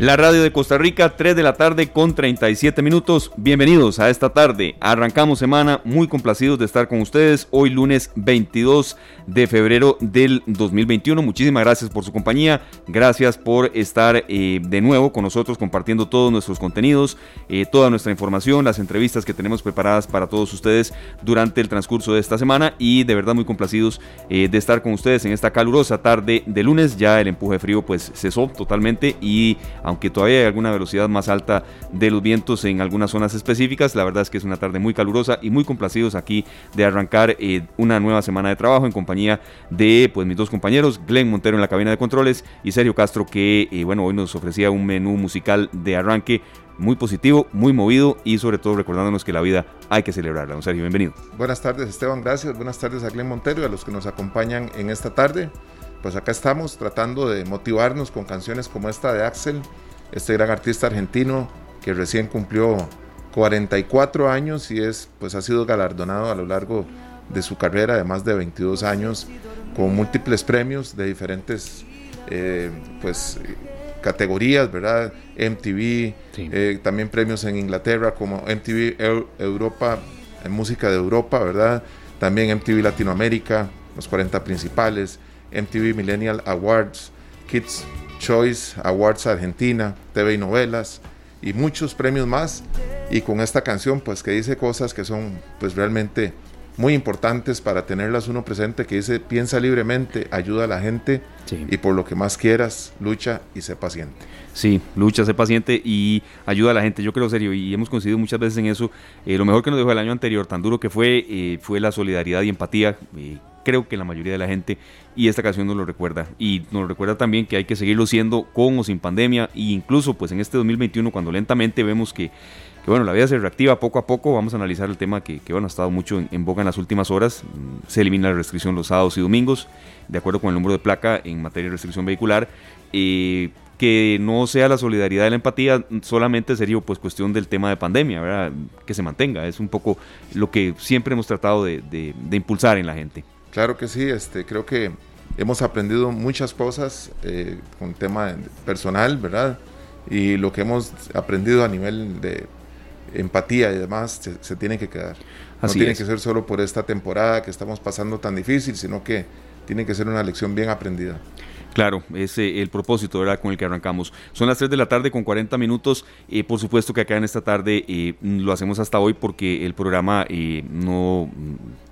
La radio de Costa Rica, 3 de la tarde con 37 minutos. Bienvenidos a esta tarde. Arrancamos semana muy complacidos de estar con ustedes. Hoy lunes 22 de febrero del 2021. Muchísimas gracias por su compañía. Gracias por estar eh, de nuevo con nosotros compartiendo todos nuestros contenidos, eh, toda nuestra información, las entrevistas que tenemos preparadas para todos ustedes durante el transcurso de esta semana. Y de verdad muy complacidos eh, de estar con ustedes en esta calurosa tarde de lunes. Ya el empuje frío pues cesó totalmente y aunque todavía hay alguna velocidad más alta de los vientos en algunas zonas específicas. La verdad es que es una tarde muy calurosa y muy complacidos aquí de arrancar eh, una nueva semana de trabajo en compañía de pues, mis dos compañeros, Glenn Montero en la cabina de controles y Sergio Castro que eh, bueno, hoy nos ofrecía un menú musical de arranque muy positivo, muy movido y sobre todo recordándonos que la vida hay que celebrarla. Sergio, bienvenido. Buenas tardes Esteban, gracias. Buenas tardes a Glenn Montero y a los que nos acompañan en esta tarde pues acá estamos tratando de motivarnos con canciones como esta de Axel, este gran artista argentino que recién cumplió 44 años y es, pues ha sido galardonado a lo largo de su carrera de más de 22 años con múltiples premios de diferentes eh, pues, categorías, ¿verdad? MTV, eh, también premios en Inglaterra como MTV Europa, en música de Europa, ¿verdad? También MTV Latinoamérica, los 40 principales, MTV Millennial Awards, Kids Choice Awards Argentina, TV y novelas y muchos premios más. Y con esta canción, pues que dice cosas que son pues realmente muy importantes para tenerlas uno presente, que dice piensa libremente, ayuda a la gente y por lo que más quieras, lucha y sé paciente. Sí, lucha, sé paciente y ayuda a la gente. Yo creo serio y hemos coincidido muchas veces en eso. Eh, lo mejor que nos dejó el año anterior, tan duro que fue, eh, fue la solidaridad y empatía. Eh, creo que la mayoría de la gente y esta canción nos lo recuerda y nos recuerda también que hay que seguirlo siendo con o sin pandemia e incluso pues en este 2021 cuando lentamente vemos que, bueno la vida se reactiva poco a poco vamos a analizar el tema que, bueno ha estado mucho en, boga en las últimas horas se elimina la restricción los sábados y domingos de acuerdo con el número de placa en materia de restricción vehicular eh, que no sea la solidaridad y la empatía solamente sería pues cuestión del tema de pandemia, ¿verdad? que se mantenga, es un poco lo que siempre hemos tratado de impulsar en la gente. Claro que sí, este, creo que hemos aprendido muchas cosas eh, con tema personal, ¿verdad? Y lo que hemos aprendido a nivel de empatía y demás se, tiene que quedar. no tiene que ser solo por esta temporada que estamos pasando tan difícil, sino que tiene que ser una lección bien aprendida. Claro, es el propósito ¿verdad? con el que arrancamos. Son las 3 de la tarde con 40 minutos. Eh, por supuesto que acá en esta tarde eh, lo hacemos hasta hoy porque el programa eh, no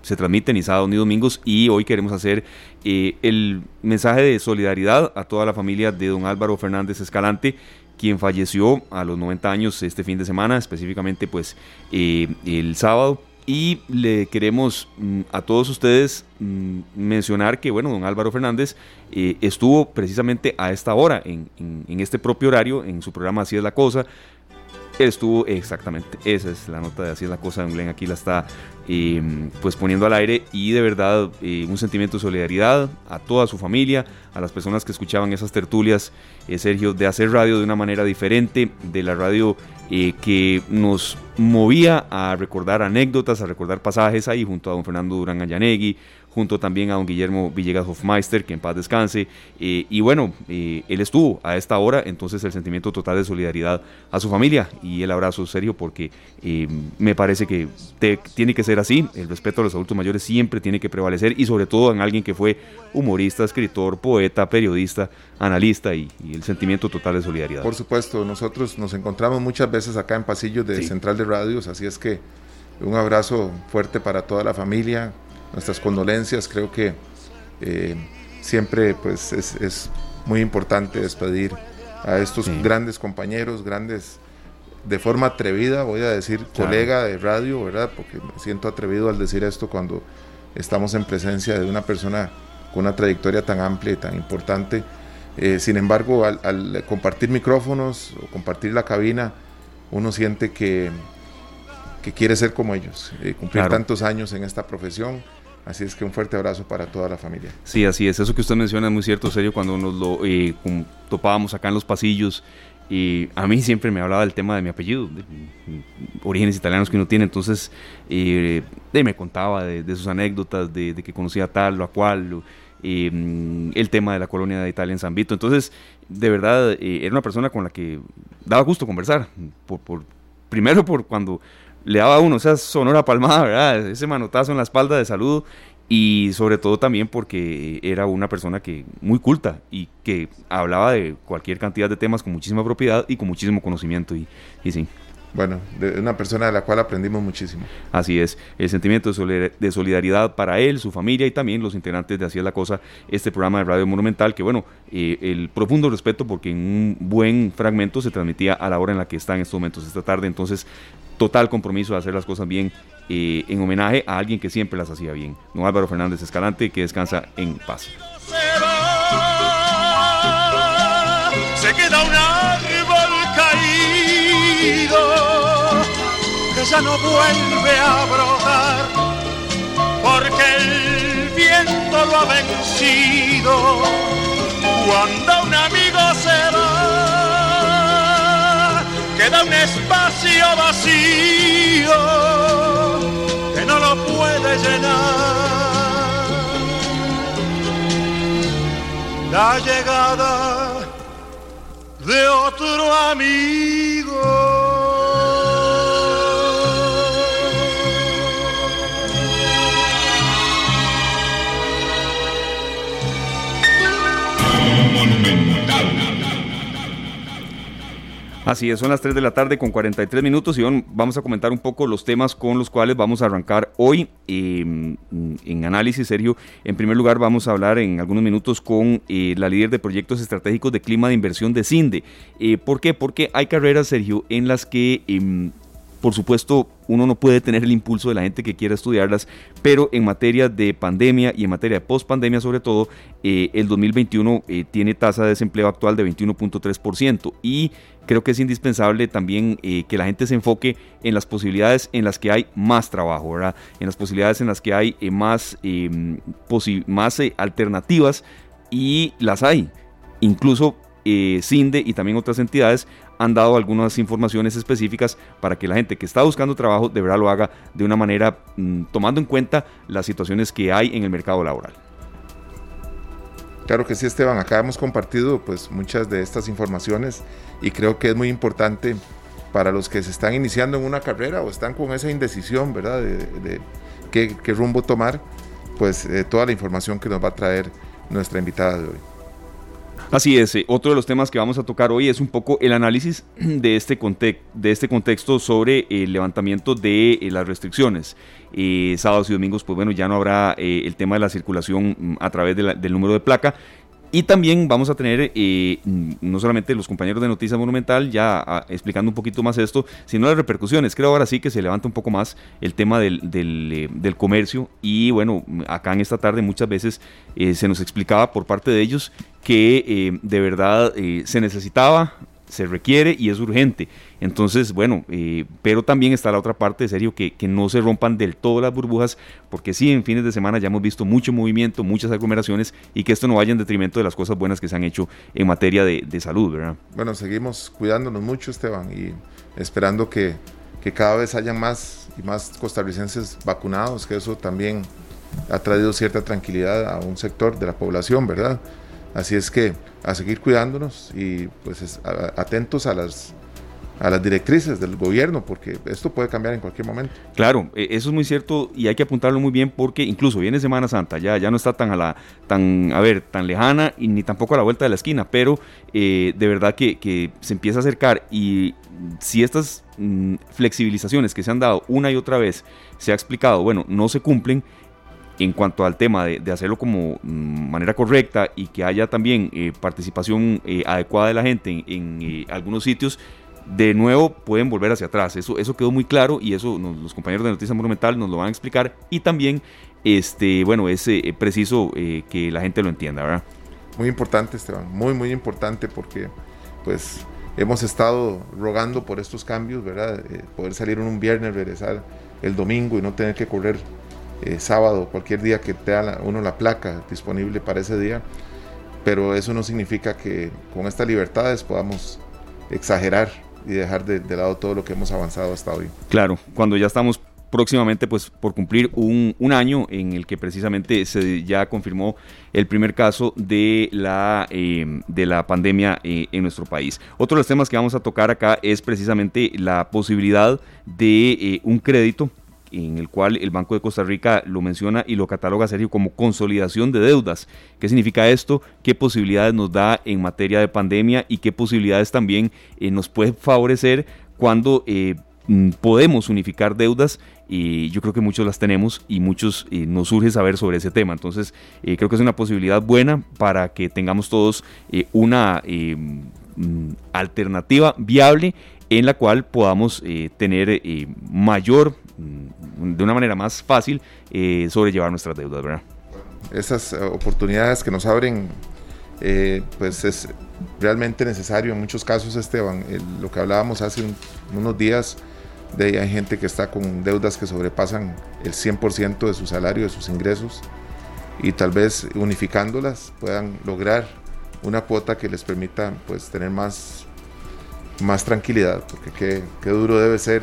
se transmite ni sábado ni domingos y hoy queremos hacer el mensaje de solidaridad a toda la familia de don Álvaro Fernández Escalante quien falleció a los 90 años este fin de semana, específicamente pues el sábado. Y le queremos mm, a todos ustedes mm, mencionar que, bueno, don Álvaro Fernández eh, estuvo precisamente a esta hora, en, en, este propio horario, en su programa Así es la cosa. estuvo, exactamente, esa es la nota de Así es la cosa, don Glenn aquí la está eh, pues poniendo al aire y de verdad eh, un sentimiento de solidaridad a toda su familia, a las personas que escuchaban esas tertulias, Sergio, de hacer radio de una manera diferente, de la radio eh, que nos movía a recordar anécdotas, a recordar pasajes ahí junto a don Fernando Durán Allanegui, junto también a don Guillermo Villegas Hofmeister, que en paz descanse. Eh, y bueno, eh, él estuvo a esta hora, entonces el sentimiento total de solidaridad a su familia y el abrazo serio, porque me parece que tiene que ser así. El respeto a los adultos mayores siempre tiene que prevalecer y sobre todo en alguien que fue humorista, escritor, poeta, periodista, analista y, el sentimiento total de solidaridad. Por supuesto, nosotros nos encontramos muchas veces acá en pasillos de Central de Radios, así es que un abrazo fuerte para toda la familia, nuestras condolencias, creo que eh, siempre pues es, muy importante despedir a estos grandes compañeros, grandes, de forma atrevida, voy a decir colega de radio, ¿verdad? Porque me siento atrevido al decir esto cuando estamos en presencia de una persona con una trayectoria tan amplia y tan importante eh, sin embargo, al, compartir micrófonos o compartir la cabina, uno siente que, que quiere ser como ellos, eh, cumplir tantos años en esta profesión. Así es que un fuerte abrazo para toda la familia. Sí, así es. Eso que usted menciona es muy cierto, serio, cuando nos lo eh, topábamos acá en los pasillos y a mí siempre me hablaba del tema de mi apellido, de, orígenes italianos que uno tiene, entonces de, me contaba de, sus anécdotas, de, que conocía tal o a cual, el tema de la colonia de Italia en San Vito, entonces de verdad era una persona con la que daba gusto conversar, por, por primero por cuando le daba a uno esa sonora palmada, ¿verdad? Ese manotazo en la espalda de saludo y sobre todo también porque era una persona que muy culta y que hablaba de cualquier cantidad de temas con muchísima propiedad y con muchísimo conocimiento y, y sí. Bueno, de una persona de la cual aprendimos muchísimo. Así es, el sentimiento de solidaridad para él, su familia y también los integrantes de Así es la Cosa, este programa de Radio Monumental, que bueno, eh, el profundo respeto porque en un buen fragmento se transmitía a la hora en la que está en estos momentos esta tarde, entonces total compromiso de hacer las cosas bien eh, en homenaje a alguien que siempre las hacía bien, don Álvaro Fernández Escalante, que descansa en paz. Se queda un árbol caído que ya no vuelve a brotar porque el viento lo ha vencido cuando un amigo se va un espacio vacío que no lo puede llenar. La llegada de otro amigo. Así es, son las 3 de la tarde con 43 minutos y vamos a comentar un poco los temas con los cuales vamos a arrancar hoy em, en análisis, Sergio. En primer lugar, vamos a hablar en algunos minutos con eh, la líder de proyectos estratégicos de clima de inversión de CINDE. Eh, ¿Por qué? Porque hay carreras, Sergio, en las que em, por supuesto, uno no puede tener el impulso de la gente que quiera estudiarlas, pero en materia de pandemia y en materia de post-pandemia sobre todo, eh, el 2021 eh, tiene tasa de desempleo actual de 21.3% y creo que es indispensable también eh, que la gente se enfoque en las posibilidades en las que hay más trabajo, ¿verdad? En las posibilidades en las que hay más, em, más alternativas y las hay. Incluso CINDE y también otras entidades han dado algunas informaciones específicas para que la gente que está buscando trabajo de verdad lo haga de una manera mm, tomando en cuenta las situaciones que hay en el mercado laboral. Claro que sí, Esteban. Acá hemos compartido pues muchas de estas informaciones y creo que es muy importante para los que se están iniciando en una carrera o están con esa indecisión, ¿verdad? De, qué, rumbo tomar, pues eh, toda la información que nos va a traer nuestra invitada de hoy. Así es, eh, otro de los temas que vamos a tocar hoy es un poco el análisis de este, de este contexto sobre el levantamiento de eh, las restricciones. Eh, sábados y domingos, pues bueno, ya no habrá el tema de la circulación mm, a través del número de placa, y también vamos a tener eh, no solamente los compañeros de Noticias Monumental ya ah, explicando un poquito más esto, sino las repercusiones. Creo ahora sí que se levanta un poco más el tema del, del, eh, comercio y bueno, acá en esta tarde muchas veces eh, se nos explicaba por parte de ellos que de verdad se necesitaba se requiere y es urgente. Entonces, bueno, eh, pero también está la otra parte, serio, que, que, no se rompan del todo las burbujas, porque sí, en fines de semana ya hemos visto mucho movimiento, muchas aglomeraciones y que esto no vaya en detrimento de las cosas buenas que se han hecho en materia de, de salud, ¿verdad? Bueno, seguimos cuidándonos mucho, Esteban, y esperando que, que cada vez hayan más y más costarricenses vacunados, que eso también ha traído cierta tranquilidad a un sector de la población, ¿verdad? Así es que a seguir cuidándonos y pues atentos a las a las directrices del gobierno, porque esto puede cambiar en cualquier momento. Claro, e, eso es muy cierto y hay que apuntarlo muy bien porque incluso viene Semana Santa, ya, ya no está tan a la, tan, a ver, tan lejana y ni tampoco a la vuelta de la esquina, pero eh, de verdad que, se empieza a acercar y si estas mm, flexibilizaciones que se han dado una y otra vez se ha explicado, bueno, no se cumplen, en cuanto al tema de, hacerlo como mm, manera correcta y que haya también eh, participación eh, adecuada de la gente en, eh, algunos sitios, de nuevo pueden volver hacia atrás. Eso, quedó muy claro y eso los compañeros de Noticias Monumental nos lo van a explicar. Y también, este, bueno, es preciso que la gente lo entienda, ¿verdad? Muy importante, Esteban, muy, muy importante porque, pues, hemos estado rogando por estos cambios, ¿verdad? poder salir un viernes, regresar el domingo y no tener que correr eh, sábado, cualquier día que tenga uno la placa disponible para ese día, pero eso no significa que con estas libertades podamos exagerar y dejar de, lado todo lo que hemos avanzado hasta hoy. Claro, cuando ya estamos próximamente pues por cumplir un, un, año en el que precisamente se ya confirmó el primer caso de la, eh, de la pandemia eh, en nuestro país. Otro de los temas que vamos a tocar acá es precisamente la posibilidad de eh, un crédito en el cual el Banco de Costa Rica lo menciona y lo cataloga serio como consolidación de deudas. ¿Qué significa esto? ¿Qué posibilidades nos da en materia de pandemia y qué posibilidades también nos puede favorecer cuando mm, podemos unificar deudas y yo creo que muchos las tenemos y muchos eh, nos surge saber sobre ese tema. Entonces, eh, creo que es una posibilidad buena para que tengamos todos eh, una mm, alternativa viable en la cual podamos tener mayor, de una manera más fácil, sobrellevar nuestras deudas, ¿verdad? Esas oportunidades que nos abren, pues es realmente necesario en muchos casos, Esteban. lo que hablábamos hace unos días de hay gente que está con deudas que sobrepasan el 100% de su salario, de sus ingresos, y tal vez unificándolas puedan lograr una cuota que les permita pues tener más, más tranquilidad, porque qué, qué duro debe ser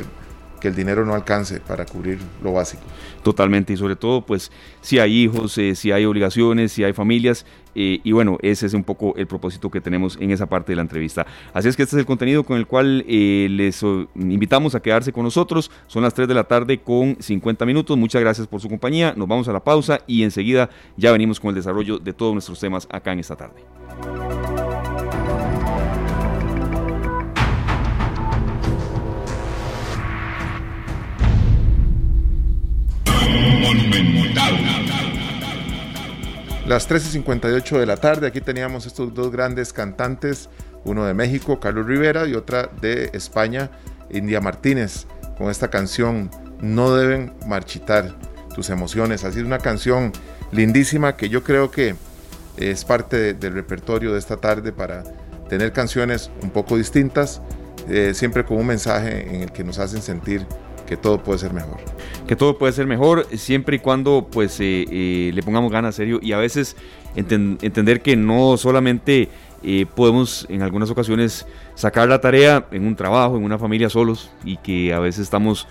que el dinero no alcance para cubrir lo básico. Totalmente, y sobre todo, pues, si hay hijos, eh, si hay obligaciones, si hay familias, eh, y bueno, ese es un poco el propósito que tenemos en esa parte de la entrevista. Así es que este es el contenido con el cual eh, les invitamos a quedarse con nosotros. Son las 3 de la tarde con 50 minutos. Muchas gracias por su compañía. Nos vamos a la pausa y enseguida ya venimos con el desarrollo de todos nuestros temas acá en esta tarde. Las 13.58 de la tarde, aquí teníamos estos dos grandes cantantes, uno de México, Carlos Rivera, y otra de España, India Martínez, con esta canción No deben marchitar tus emociones. Así es una canción lindísima que yo creo que es parte del repertorio de esta tarde para tener canciones un poco distintas, eh, siempre con un mensaje en el que nos hacen sentir que todo puede ser mejor. Que todo puede ser mejor siempre y cuando pues eh, eh, le pongamos ganas serio y a veces entender que no solamente eh, podemos en algunas ocasiones sacar la tarea en un trabajo, en una familia solos y que a veces estamos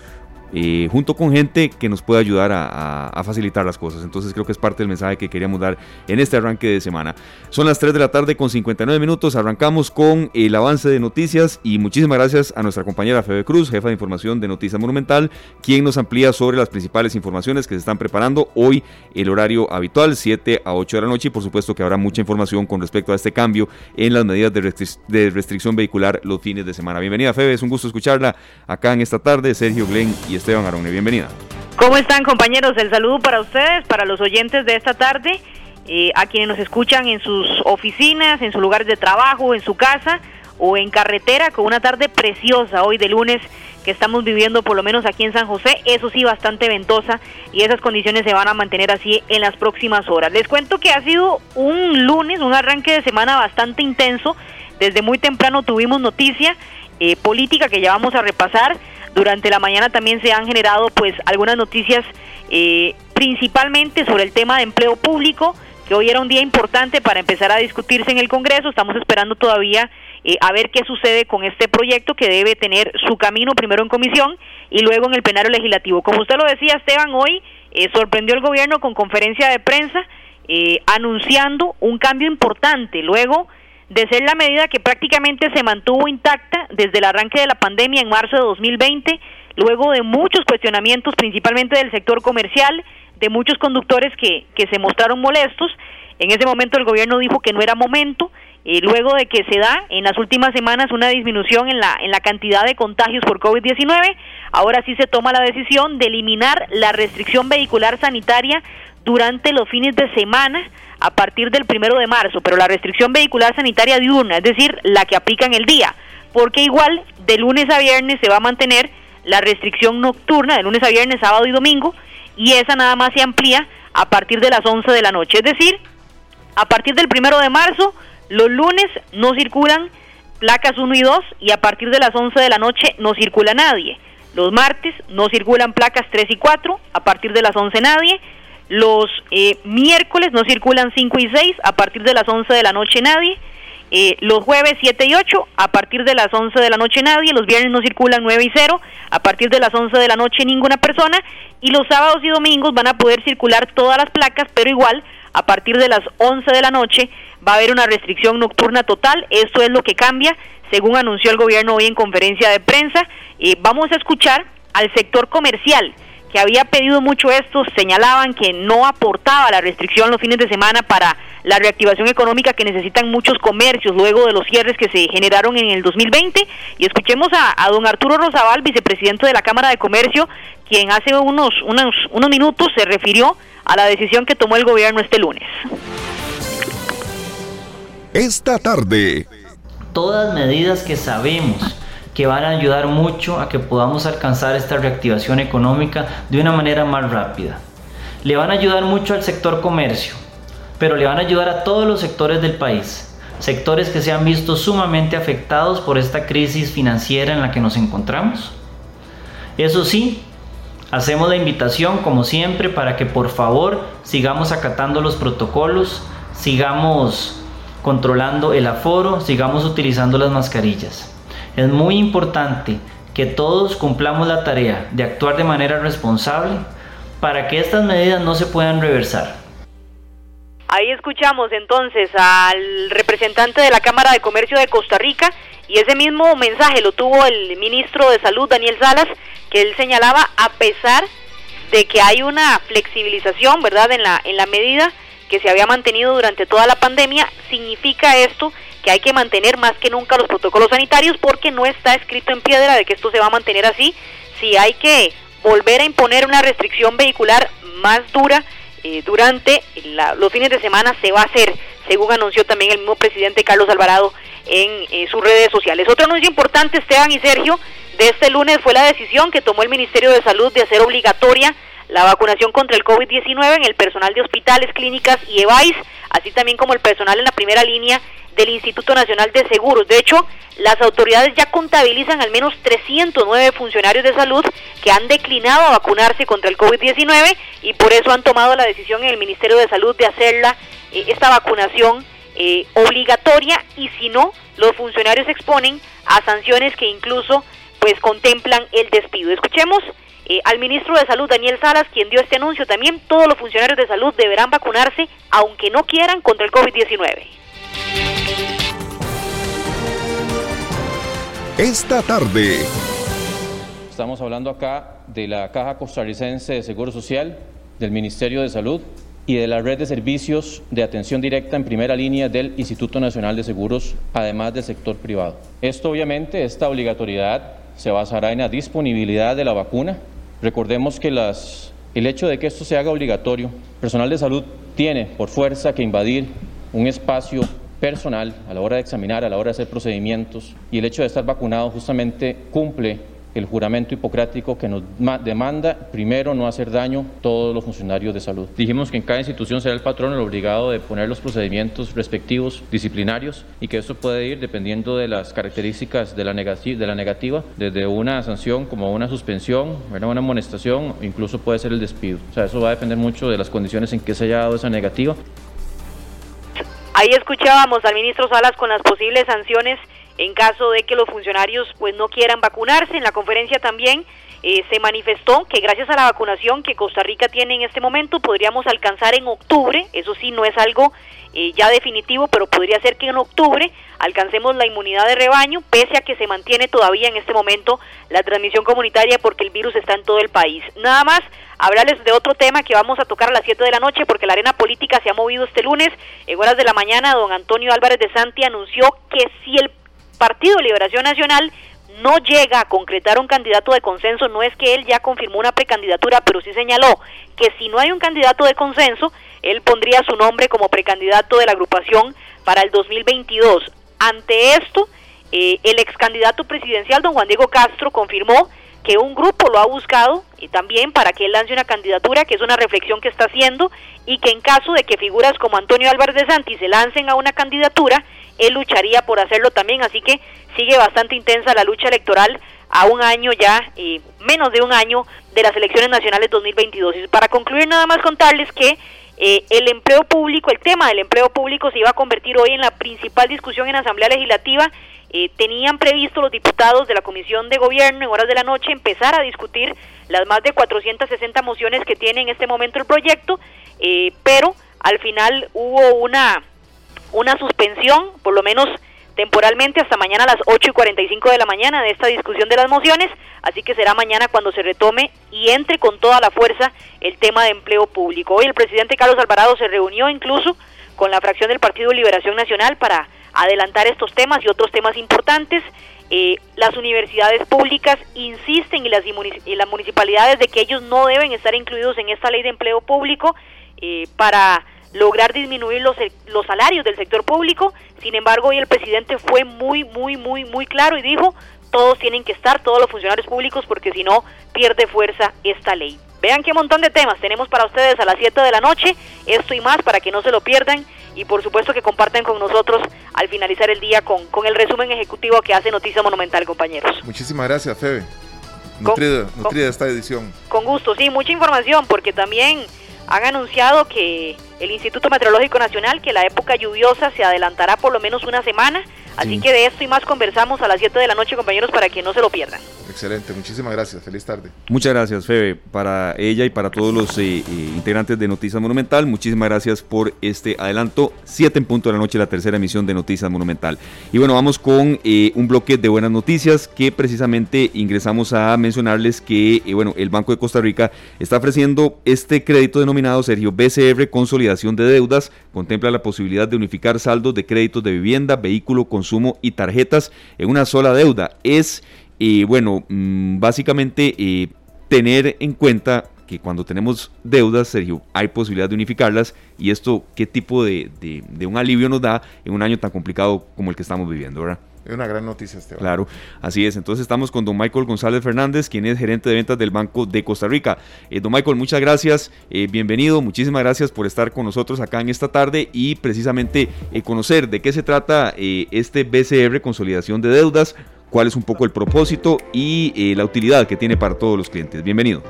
eh, junto con gente que nos pueda ayudar a, facilitar las cosas. Entonces creo que es parte del mensaje que queríamos dar en este arranque de semana. Son las 3 de la tarde con 59 minutos, arrancamos con el avance de noticias y muchísimas gracias a nuestra compañera Febe Cruz, jefa de información de Noticias Monumental, quien nos amplía sobre las principales informaciones que se están preparando hoy el horario habitual, 7 a 8 de la noche y por supuesto que habrá mucha información con respecto a este cambio en las medidas de, restricción vehicular los fines de semana. Bienvenida Febe, es un gusto escucharla acá en esta tarde, Sergio Glenn y Esteban Arone. Bienvenida. ¿Cómo están compañeros? El saludo para ustedes, para los oyentes de esta tarde, eh, a quienes nos escuchan en sus oficinas, en sus lugares de trabajo, en su casa o en carretera, con una tarde preciosa hoy de lunes que estamos viviendo por lo menos aquí en San José, eso sí bastante ventosa y esas condiciones se van a mantener así en las próximas horas. Les cuento que ha sido un lunes, un arranque de semana bastante intenso, desde muy temprano tuvimos noticia eh, política que ya vamos a repasar, durante la mañana también se han generado pues algunas noticias eh, principalmente sobre el tema de empleo público, que hoy era un día importante para empezar a discutirse en el Congreso. Estamos esperando todavía eh, a ver qué sucede con este proyecto que debe tener su camino primero en comisión y luego en el plenario legislativo. Como usted lo decía, Esteban, hoy eh, sorprendió el gobierno con conferencia de prensa anunciando un cambio importante. Luego de ser la medida que prácticamente se mantuvo intacta desde el arranque de la pandemia en marzo de 2020, luego de muchos cuestionamientos, principalmente del sector comercial, de muchos conductores que, que se mostraron molestos. En ese momento el gobierno dijo que no era momento, y luego de que se da en las últimas semanas una disminución en la, en la cantidad de contagios por COVID-19, ahora sí se toma la decisión de eliminar la restricción vehicular sanitaria durante los fines de semana a partir del primero de marzo, pero la restricción vehicular sanitaria diurna, es decir, la que aplica en el día, porque igual de lunes a viernes se va a mantener la restricción nocturna, de lunes a viernes, sábado y domingo, y esa nada más se amplía a partir de las 11 de la noche, es decir, a partir del primero de marzo, los lunes no circulan placas 1 y 2 y a partir de las 11 de la noche no circula nadie. Los martes no circulan placas 3 y 4, a partir de las 11 nadie. Los eh, miércoles no circulan 5 y 6, a partir de las 11 de la noche nadie. Eh, los jueves 7 y 8, a partir de las 11 de la noche nadie, los viernes no circulan 9 y 0, a partir de las 11 de la noche ninguna persona, y los sábados y domingos van a poder circular todas las placas, pero igual a partir de las 11 de la noche va a haber una restricción nocturna total, esto es lo que cambia, según anunció el gobierno hoy en conferencia de prensa. Eh, vamos a escuchar al sector comercial que había pedido mucho esto, señalaban que no aportaba la restricción los fines de semana para la reactivación económica que necesitan muchos comercios luego de los cierres que se generaron en el 2020. Y escuchemos a, don Arturo Rosabal, vicepresidente de la Cámara de Comercio, quien hace unos, unos, unos minutos se refirió a la decisión que tomó el gobierno este lunes. Esta tarde. Todas medidas que sabemos que van a ayudar mucho a que podamos alcanzar esta reactivación económica de una manera más rápida. Le van a ayudar mucho al sector comercio, pero le van a ayudar a todos los sectores del país, sectores que se han visto sumamente afectados por esta crisis financiera en la que nos encontramos. Eso sí, hacemos la invitación como siempre para que por favor sigamos acatando los protocolos, sigamos controlando el aforo, sigamos utilizando las mascarillas. Es muy importante que todos cumplamos la tarea de actuar de manera responsable para que estas medidas no se puedan reversar. Ahí escuchamos entonces al representante de la Cámara de Comercio de Costa Rica y ese mismo mensaje lo tuvo el ministro de Salud Daniel Salas, que él señalaba a pesar de que hay una flexibilización, ¿verdad?, en la en la medida que se había mantenido durante toda la pandemia, significa esto que hay que mantener más que nunca los protocolos sanitarios porque no está escrito en piedra de que esto se va a mantener así. Si hay que volver a imponer una restricción vehicular más dura eh, durante los fines de semana, se va a hacer, según anunció también el mismo presidente Carlos Alvarado en eh, sus redes sociales. Otro anuncio importante, Esteban y Sergio, de este lunes fue la decisión que tomó el Ministerio de Salud de hacer obligatoria la vacunación contra el COVID-19 en el personal de hospitales, clínicas y EVAIS, así también como el personal en la primera línea del Instituto Nacional de Seguros. De hecho, las autoridades ya contabilizan al menos 309 funcionarios de salud que han declinado a vacunarse contra el COVID-19 y por eso han tomado la decisión en el Ministerio de Salud de hacerla eh, esta vacunación eh, obligatoria y si no, los funcionarios se exponen a sanciones que incluso pues contemplan el despido. Escuchemos eh, al ministro de Salud, Daniel Salas, quien dio este anuncio también, todos los funcionarios de salud deberán vacunarse, aunque no quieran, contra el COVID-19. Esta tarde. Estamos hablando acá de la Caja Costarricense de Seguro Social, del Ministerio de Salud y de la red de servicios de atención directa en primera línea del Instituto Nacional de Seguros, además del sector privado. Esto obviamente, esta obligatoriedad se basará en la disponibilidad de la vacuna. Recordemos que las, el hecho de que esto se haga obligatorio, personal de salud tiene por fuerza que invadir un espacio personal a la hora de examinar, a la hora de hacer procedimientos y el hecho de estar vacunado justamente cumple el juramento hipocrático que nos demanda primero no hacer daño a todos los funcionarios de salud. Dijimos que en cada institución será el patrón el obligado de poner los procedimientos respectivos disciplinarios y que eso puede ir dependiendo de las características de la, de la negativa, desde una sanción como una suspensión, una amonestación, incluso puede ser el despido. O sea, eso va a depender mucho de las condiciones en que se haya dado esa negativa. Ahí escuchábamos al ministro Salas con las posibles sanciones en caso de que los funcionarios pues no quieran vacunarse. En la conferencia también eh, se manifestó que gracias a la vacunación que Costa Rica tiene en este momento podríamos alcanzar en octubre, eso sí no es algo eh, ya definitivo, pero podría ser que en octubre alcancemos la inmunidad de rebaño, pese a que se mantiene todavía en este momento la transmisión comunitaria porque el virus está en todo el país. Nada más, hablarles de otro tema que vamos a tocar a las 7 de la noche porque la arena política se ha movido este lunes. En horas de la mañana, don Antonio Álvarez de Santi anunció que si el Partido Liberación Nacional no llega a concretar un candidato de consenso, no es que él ya confirmó una precandidatura, pero sí señaló que si no hay un candidato de consenso, él pondría su nombre como precandidato de la agrupación para el 2022. Ante esto, eh, el ex candidato presidencial, don Juan Diego Castro, confirmó que un grupo lo ha buscado y también para que él lance una candidatura, que es una reflexión que está haciendo, y que en caso de que figuras como Antonio Álvarez de Santi se lancen a una candidatura, él lucharía por hacerlo también, así que sigue bastante intensa la lucha electoral a un año ya, eh, menos de un año de las elecciones nacionales 2022. Y para concluir nada más contarles que eh, el empleo público, el tema del empleo público se iba a convertir hoy en la principal discusión en la Asamblea Legislativa. Eh, tenían previsto los diputados de la Comisión de Gobierno en horas de la noche empezar a discutir las más de 460 mociones que tiene en este momento el proyecto, eh, pero al final hubo una, una suspensión, por lo menos temporalmente hasta mañana a las 8 y 45 de la mañana de esta discusión de las mociones, así que será mañana cuando se retome y entre con toda la fuerza el tema de empleo público. Hoy el presidente Carlos Alvarado se reunió incluso con la fracción del Partido Liberación Nacional para adelantar estos temas y otros temas importantes. Eh, las universidades públicas insisten y las, y las municipalidades de que ellos no deben estar incluidos en esta ley de empleo público eh, para lograr disminuir los, los salarios del sector público. Sin embargo, hoy el presidente fue muy, muy, muy, muy claro y dijo, todos tienen que estar, todos los funcionarios públicos, porque si no, pierde fuerza esta ley. Vean qué montón de temas tenemos para ustedes a las 7 de la noche, esto y más para que no se lo pierdan y por supuesto que compartan con nosotros al finalizar el día con, con el resumen ejecutivo que hace Noticia Monumental, compañeros. Muchísimas gracias, Febe. Nutrida, nutrida esta edición. Con gusto, sí, mucha información porque también han anunciado que el Instituto Meteorológico Nacional que la época lluviosa se adelantará por lo menos una semana. Así que de esto y más conversamos a las 7 de la noche, compañeros, para que no se lo pierdan. Excelente, muchísimas gracias. Feliz tarde. Muchas gracias, Febe, para ella y para todos los eh, eh, integrantes de Noticias Monumental. Muchísimas gracias por este adelanto. 7 en punto de la noche, la tercera emisión de Noticias Monumental. Y bueno, vamos con eh, un bloque de buenas noticias que precisamente ingresamos a mencionarles que, bueno, el Banco de Costa Rica está ofreciendo este crédito denominado Sergio BCR Consolidación de Deudas. Contempla la posibilidad de unificar saldos de créditos de vivienda, vehículo, consumo y tarjetas en una sola deuda. Es, eh, bueno, mm, básicamente eh, tener en cuenta que cuando tenemos deudas, Sergio, hay posibilidad de unificarlas y esto, ¿qué tipo de, de un alivio nos da en un año tan complicado como el que estamos viviendo, verdad? Es una gran noticia, Esteban. Claro, así es. Entonces estamos con don Michael González Fernández, quien es gerente de ventas del Banco de Costa Rica. Eh, don Michael, muchas gracias, eh, bienvenido, muchísimas gracias por estar con nosotros acá en esta tarde y precisamente eh, conocer de qué se trata este BCR, Consolidación de Deudas, cuál es un poco el propósito y la utilidad que tiene para todos los clientes. Bienvenido.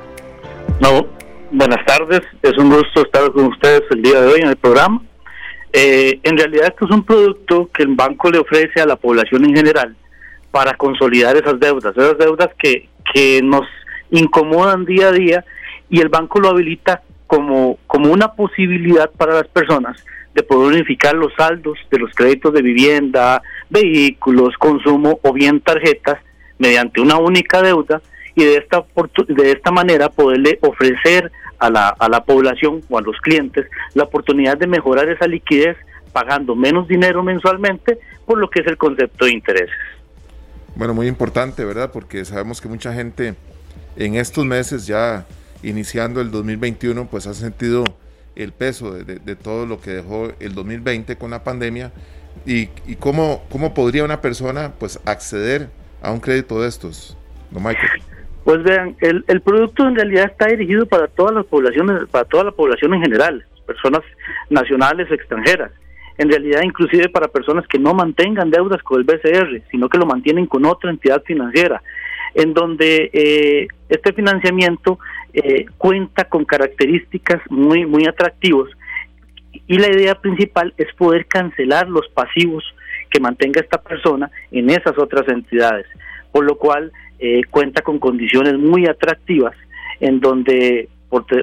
No, buenas tardes, es un gusto estar con ustedes el día de hoy en el programa. Eh, en realidad esto es un producto que el banco le ofrece a la población en general para consolidar esas deudas, esas deudas que, que nos incomodan día a día y el banco lo habilita como, como una posibilidad para las personas de poder unificar los saldos de los créditos de vivienda, vehículos, consumo o bien tarjetas mediante una única deuda y de esta, de esta manera poderle ofrecer a la, a la población o a los clientes la oportunidad de mejorar esa liquidez pagando menos dinero mensualmente por lo que es el concepto de intereses. Bueno, muy importante, ¿verdad? Porque sabemos que mucha gente en estos meses ya iniciando el 2021 pues ha sentido el peso de, todo lo que dejó el 2020 con la pandemia y, y, cómo, cómo podría una persona pues acceder a un crédito de estos, ¿no, Michael? Pues vean, el, el producto en realidad está dirigido para todas las poblaciones, para toda la población en general, personas nacionales extranjeras. En realidad, inclusive para personas que no mantengan deudas con el BCR, sino que lo mantienen con otra entidad financiera, en donde eh, este financiamiento eh, cuenta con características muy, muy atractivos. Y la idea principal es poder cancelar los pasivos que mantenga esta persona en esas otras entidades. Por lo cual, eh, cuenta con condiciones muy atractivas en donde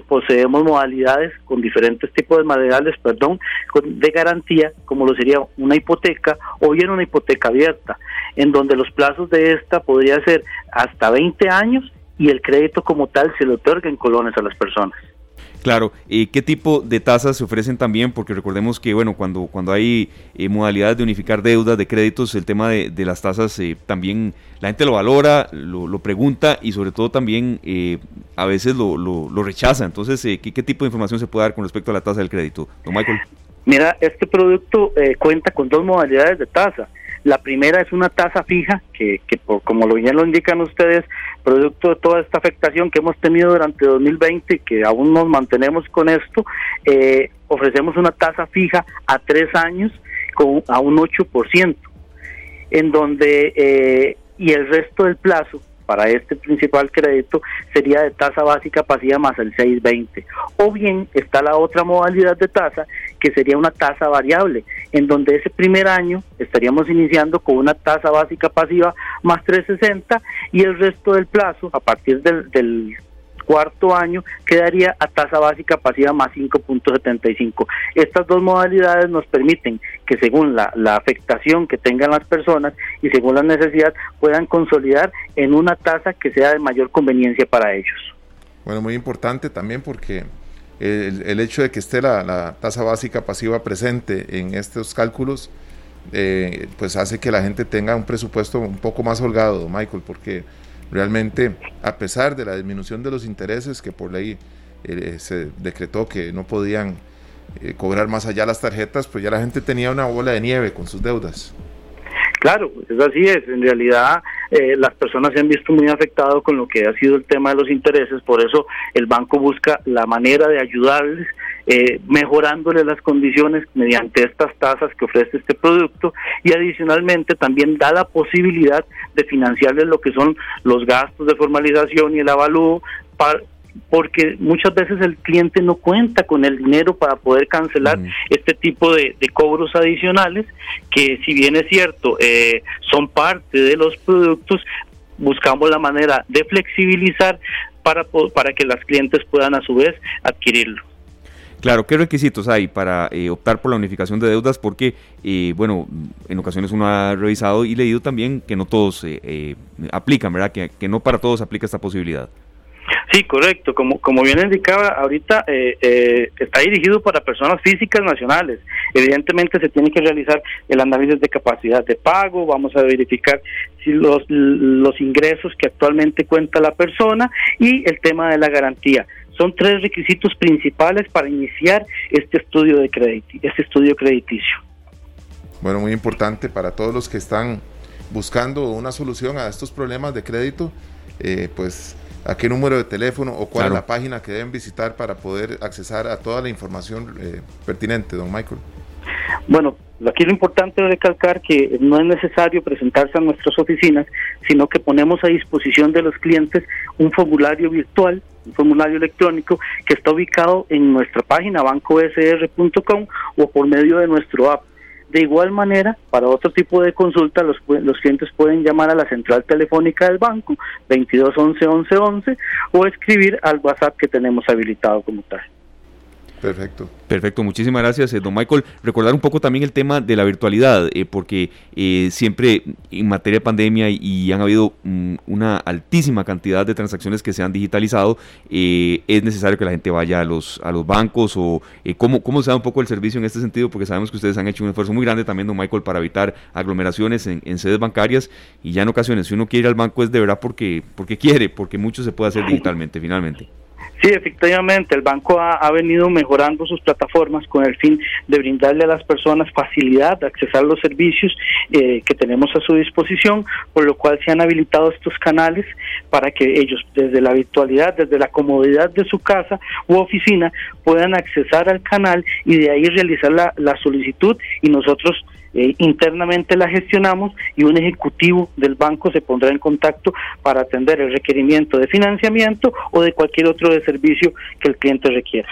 poseemos modalidades con diferentes tipos de materiales, perdón, de garantía, como lo sería una hipoteca o bien una hipoteca abierta, en donde los plazos de esta podría ser hasta 20 años y el crédito como tal se le otorga en colones a las personas. Claro, eh, ¿qué tipo de tasas se ofrecen también? Porque recordemos que, bueno, cuando, cuando hay eh, modalidades de unificar deudas, de créditos, el tema de, las tasas eh, también la gente lo valora, lo, pregunta y sobre todo también a veces lo, rechaza. Entonces, ¿qué, ¿qué, tipo de información se puede dar con respecto a la tasa del crédito? Don Michael. Mira, este producto cuenta con dos modalidades de tasa. La primera es una tasa fija, que, que como lo bien lo indican ustedes, producto de toda esta afectación que hemos tenido durante 2020 y que aún nos mantenemos con esto, eh, ofrecemos una tasa fija a tres años con, a un 8%, en donde, eh, y el resto del plazo para este principal crédito sería de tasa básica pasiva más el 620. O bien está la otra modalidad de tasa que sería una tasa variable, en donde ese primer año estaríamos iniciando con una tasa básica pasiva más 360 y el resto del plazo, a partir del, del cuarto año quedaría a tasa básica pasiva más 5.75. Estas dos modalidades nos permiten que según la, afectación que tengan las personas y según la necesidad puedan consolidar en una tasa que sea de mayor conveniencia para ellos. Bueno, muy importante también porque el, hecho de que esté la, la, tasa básica pasiva presente en estos cálculos, eh, pues hace que la gente tenga un presupuesto un poco más holgado, Michael, porque realmente, a pesar de la disminución de los intereses que por ley eh, se decretó que no podían eh, cobrar más allá las tarjetas, pues ya la gente tenía una bola de nieve con sus deudas. Claro, es así es. En realidad, eh, las personas se han visto muy afectadas con lo que ha sido el tema de los intereses. Por eso, el banco busca la manera de ayudarles, eh, mejorándole las condiciones mediante estas tasas que ofrece este producto. Y adicionalmente, también da la posibilidad de financiarles lo que son los gastos de formalización y el avalúo porque muchas veces el cliente no cuenta con el dinero para poder cancelar mm. este tipo de, de, cobros adicionales, que si bien es cierto, eh, son parte de los productos, buscamos la manera de flexibilizar para, para que las clientes puedan a su vez adquirirlo. Claro, ¿qué requisitos hay para eh, optar por la unificación de deudas? Porque, eh, bueno, en ocasiones uno ha revisado y leído también que no todos eh, aplican, ¿verdad? Que, que no para todos aplica esta posibilidad. Sí, correcto. Como, como bien indicaba, ahorita eh, eh, está dirigido para personas físicas nacionales. Evidentemente se tiene que realizar el análisis de capacidad de pago, vamos a verificar si los, los ingresos que actualmente cuenta la persona y el tema de la garantía. Son tres requisitos principales para iniciar este estudio de crédito, este estudio crediticio. Bueno, muy importante para todos los que están buscando una solución a estos problemas de crédito, eh, pues a qué número de teléfono o cuál claro. es la página que deben visitar para poder accesar a toda la información eh, pertinente, don Michael. Bueno, aquí lo importante es recalcar que no es necesario presentarse a nuestras oficinas, sino que ponemos a disposición de los clientes un formulario virtual, un formulario electrónico que está ubicado en nuestra página bancosr.com o por medio de nuestro app. De igual manera, para otro tipo de consulta, los, los clientes pueden llamar a la central telefónica del banco, 22 11 11 11, o escribir al WhatsApp que tenemos habilitado como tal. Perfecto. Perfecto, muchísimas gracias, eh, don Michael. Recordar un poco también el tema de la virtualidad, eh, porque eh, siempre en materia de pandemia y, han habido mm, una altísima cantidad de transacciones que se han digitalizado, eh, es necesario que la gente vaya a los, a los bancos o eh, cómo, cómo se da un poco el servicio en este sentido, porque sabemos que ustedes han hecho un esfuerzo muy grande también, don Michael, para evitar aglomeraciones en, en sedes bancarias y ya en ocasiones, si uno quiere ir al banco es de verdad porque, porque quiere, porque mucho se puede hacer digitalmente finalmente. Sí, efectivamente, el banco ha, ha, venido mejorando sus plataformas con el fin de brindarle a las personas facilidad de accesar los servicios eh, que tenemos a su disposición, por lo cual se han habilitado estos canales para que ellos desde la virtualidad, desde la comodidad de su casa u oficina, puedan accesar al canal y de ahí realizar la, la solicitud y nosotros eh, internamente la gestionamos y un ejecutivo del banco se pondrá en contacto para atender el requerimiento de financiamiento o de cualquier otro de servicio que el cliente requiera.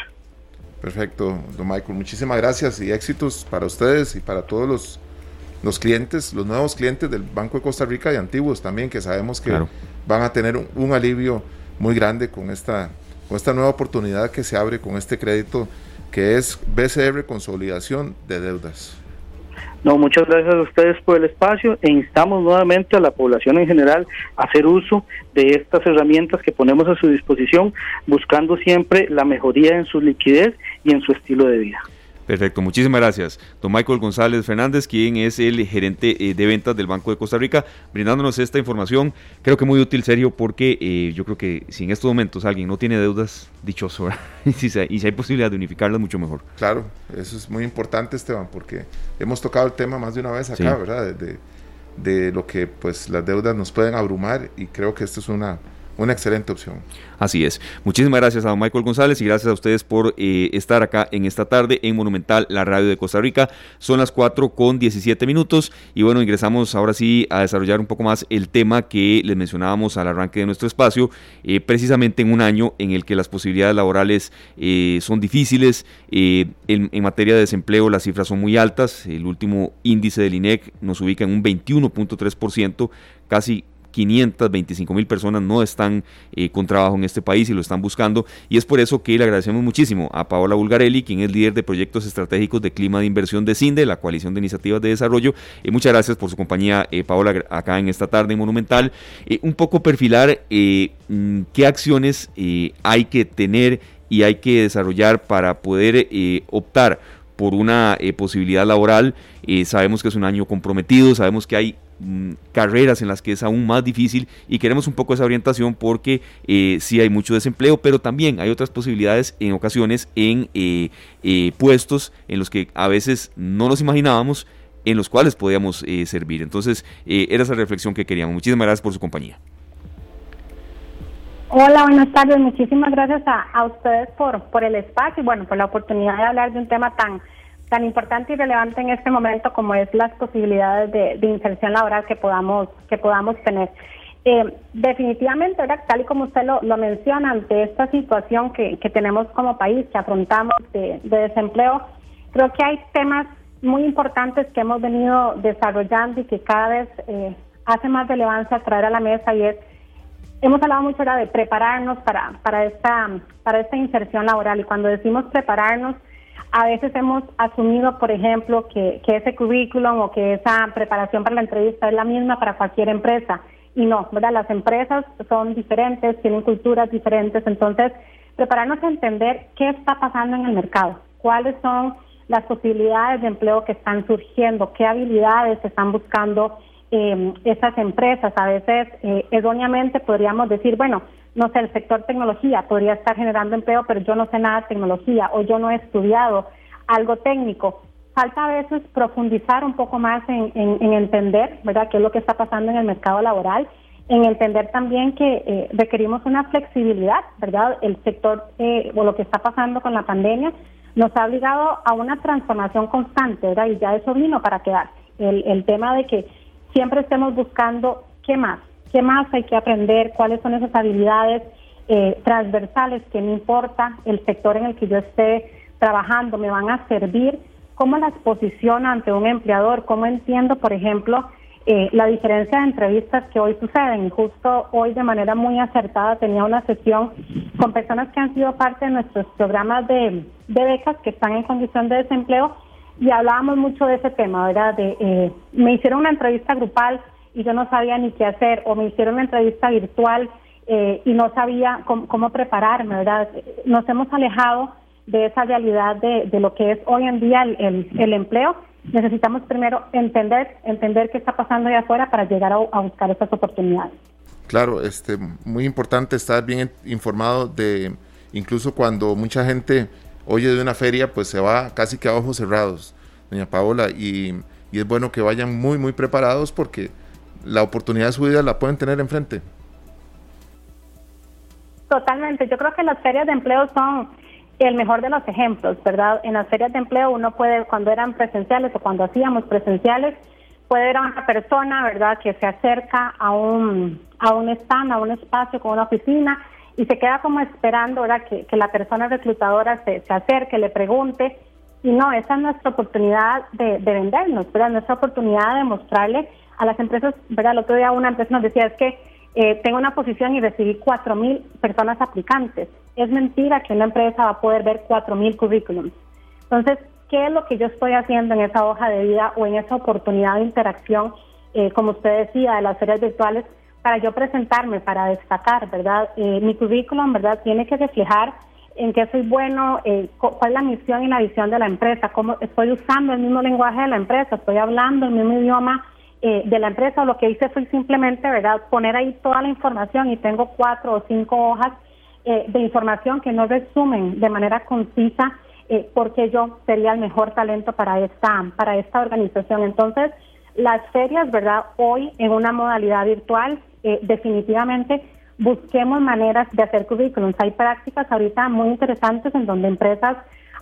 Perfecto, don Michael. Muchísimas gracias y éxitos para ustedes y para todos los, los clientes, los nuevos clientes del Banco de Costa Rica y antiguos también, que sabemos que claro. van a tener un, un, alivio muy grande con esta, con esta nueva oportunidad que se abre con este crédito que es BCR Consolidación de Deudas. No, muchas gracias a ustedes por el espacio e instamos nuevamente a la población en general a hacer uso de estas herramientas que ponemos a su disposición, buscando siempre la mejoría en su liquidez y en su estilo de vida. Perfecto, muchísimas gracias. Don Michael González Fernández, quien es el gerente eh, de ventas del Banco de Costa Rica, brindándonos esta información, creo que muy útil, Sergio, porque eh, yo creo que si en estos momentos alguien no tiene deudas, dichoso, y, si, y si hay posibilidad de unificarlas, mucho mejor. Claro, eso es muy importante, Esteban, porque hemos tocado el tema más de una vez acá, sí. ¿verdad? De, de, de, lo que pues las deudas nos pueden abrumar y creo que esto es una, una excelente opción. Así es. Muchísimas gracias a don Michael González y gracias a ustedes por eh, estar acá en esta tarde en Monumental, la radio de Costa Rica. Son las 4 con 17 minutos y bueno, ingresamos ahora sí a desarrollar un poco más el tema que les mencionábamos al arranque de nuestro espacio, eh, precisamente en un año en el que las posibilidades laborales eh, son difíciles. En, materia de desempleo las cifras son muy altas. El último índice del INEC nos ubica en un 21.3%, casi 525 mil personas no están eh, con trabajo en este país y lo están buscando. Y es por eso que le agradecemos muchísimo a Paola Bulgarelli, quien es líder de proyectos estratégicos de clima de inversión de CINDE, la coalición de iniciativas de desarrollo. eh, muchas gracias por su compañía, eh, Paola, acá en esta tarde en Monumental. un poco perfilar mm, qué acciones hay que tener y hay que desarrollar para poder optar por una posibilidad laboral. sabemos que es un año comprometido, sabemos que hay Mm, carreras en las que es aún más difícil y queremos un poco esa orientación porque eh, sí hay mucho desempleo, pero también hay otras posibilidades en ocasiones en eh, eh, puestos en los que a veces no nos imaginábamos en los cuales podíamos servir. Entonces, era esa reflexión que queríamos. Muchísimas gracias por su compañía. Hola, buenas tardes. Muchísimas gracias a, a ustedes por, por el espacio y bueno, por la oportunidad de hablar de un tema tan tan importante y relevante en este momento como es las posibilidades de, inserción laboral que podamos que podamos tener. Eh, definitivamente, tal y como usted lo, menciona, ante esta situación que, tenemos como país, que afrontamos de, desempleo, creo que hay temas muy importantes que hemos venido desarrollando y que cada vez eh, hace más relevancia traer a la mesa y es hemos hablado mucho ahora de prepararnos para para esta para esta inserción laboral y cuando decimos prepararnos a veces hemos asumido, por ejemplo, que, ese currículum o que esa preparación para la entrevista es la misma para cualquier empresa. Y no, ¿verdad? Las empresas son diferentes, tienen culturas diferentes. Entonces, prepararnos a entender qué está pasando en el mercado, cuáles son las posibilidades de empleo que están surgiendo, qué habilidades están buscando eh, esas empresas. A veces, eh, erróneamente, podríamos decir, bueno, no sé, el sector tecnología podría estar generando empleo, pero yo no sé nada de tecnología o yo no he estudiado algo técnico. Falta a veces profundizar un poco más en, entender, ¿verdad?, qué es lo que está pasando en el mercado laboral, en entender también que eh, requerimos una flexibilidad, ¿verdad? El sector eh, o lo que está pasando con la pandemia nos ha obligado a una transformación constante, ¿verdad? Y ya eso vino para quedar. El, el tema de que siempre estemos buscando qué más, qué más hay que aprender, cuáles son esas habilidades eh, transversales que no importa el sector en el que yo esté trabajando, me van a servir, cómo las posiciono ante un empleador, cómo entiendo, por ejemplo, eh, la diferencia de entrevistas que hoy suceden. Justo hoy de manera muy acertada tenía una sesión con personas que han sido parte de nuestros programas de, becas que están en condición de desempleo y hablábamos mucho de ese tema, ¿verdad? De, eh, me hicieron una entrevista grupal y yo no sabía ni qué hacer, o me hicieron una entrevista virtual eh, y no sabía cómo, prepararme, ¿verdad? Nos hemos alejado de esa realidad de, lo que es hoy en día el, empleo. Necesitamos primero entender, entender qué está pasando allá afuera para llegar a, buscar esas oportunidades. Claro, este, muy importante estar bien informado de, incluso cuando mucha gente oye de una feria, pues se va casi que a ojos cerrados, doña Paola, y, y es bueno que vayan muy, muy preparados porque la oportunidad de su vida la pueden tener enfrente. Totalmente, yo creo que las ferias de empleo son el mejor de los ejemplos, ¿verdad? En las ferias de empleo uno puede, cuando eran presenciales o cuando hacíamos presenciales, puede ver a una persona, ¿verdad?, que se acerca a un, a un stand, a un espacio con una oficina y se queda como esperando, ¿verdad?, que, la persona reclutadora se, se acerque, le pregunte. Y no, esa es nuestra oportunidad de, de vendernos, ¿verdad? Nuestra oportunidad de mostrarle a las empresas, ¿verdad? El otro día una empresa nos decía, es que eh, tengo una posición y recibí cuatro mil personas aplicantes. Es mentira que una empresa va a poder ver cuatro mil currículums. Entonces, ¿qué es lo que yo estoy haciendo en esa hoja de vida o en esa oportunidad de interacción, eh, como usted decía, de las ferias virtuales, para yo presentarme, para destacar, ¿verdad? Eh, mi currículum, ¿verdad? Tiene que reflejar en qué soy bueno, cuál es la misión y la visión de la empresa, cómo estoy usando el mismo lenguaje de la empresa, estoy hablando el mismo idioma eh, de la empresa, lo que hice fue simplemente, ¿verdad?, poner ahí toda la información y tengo cuatro o cinco hojas eh, de información que no resumen de manera concisa eh, porque yo sería el mejor talento para esta, para esta organización. Entonces, las ferias, ¿verdad?, hoy en una modalidad virtual, definitivamente busquemos maneras de hacer currículums. Hay prácticas ahorita muy interesantes en donde empresas,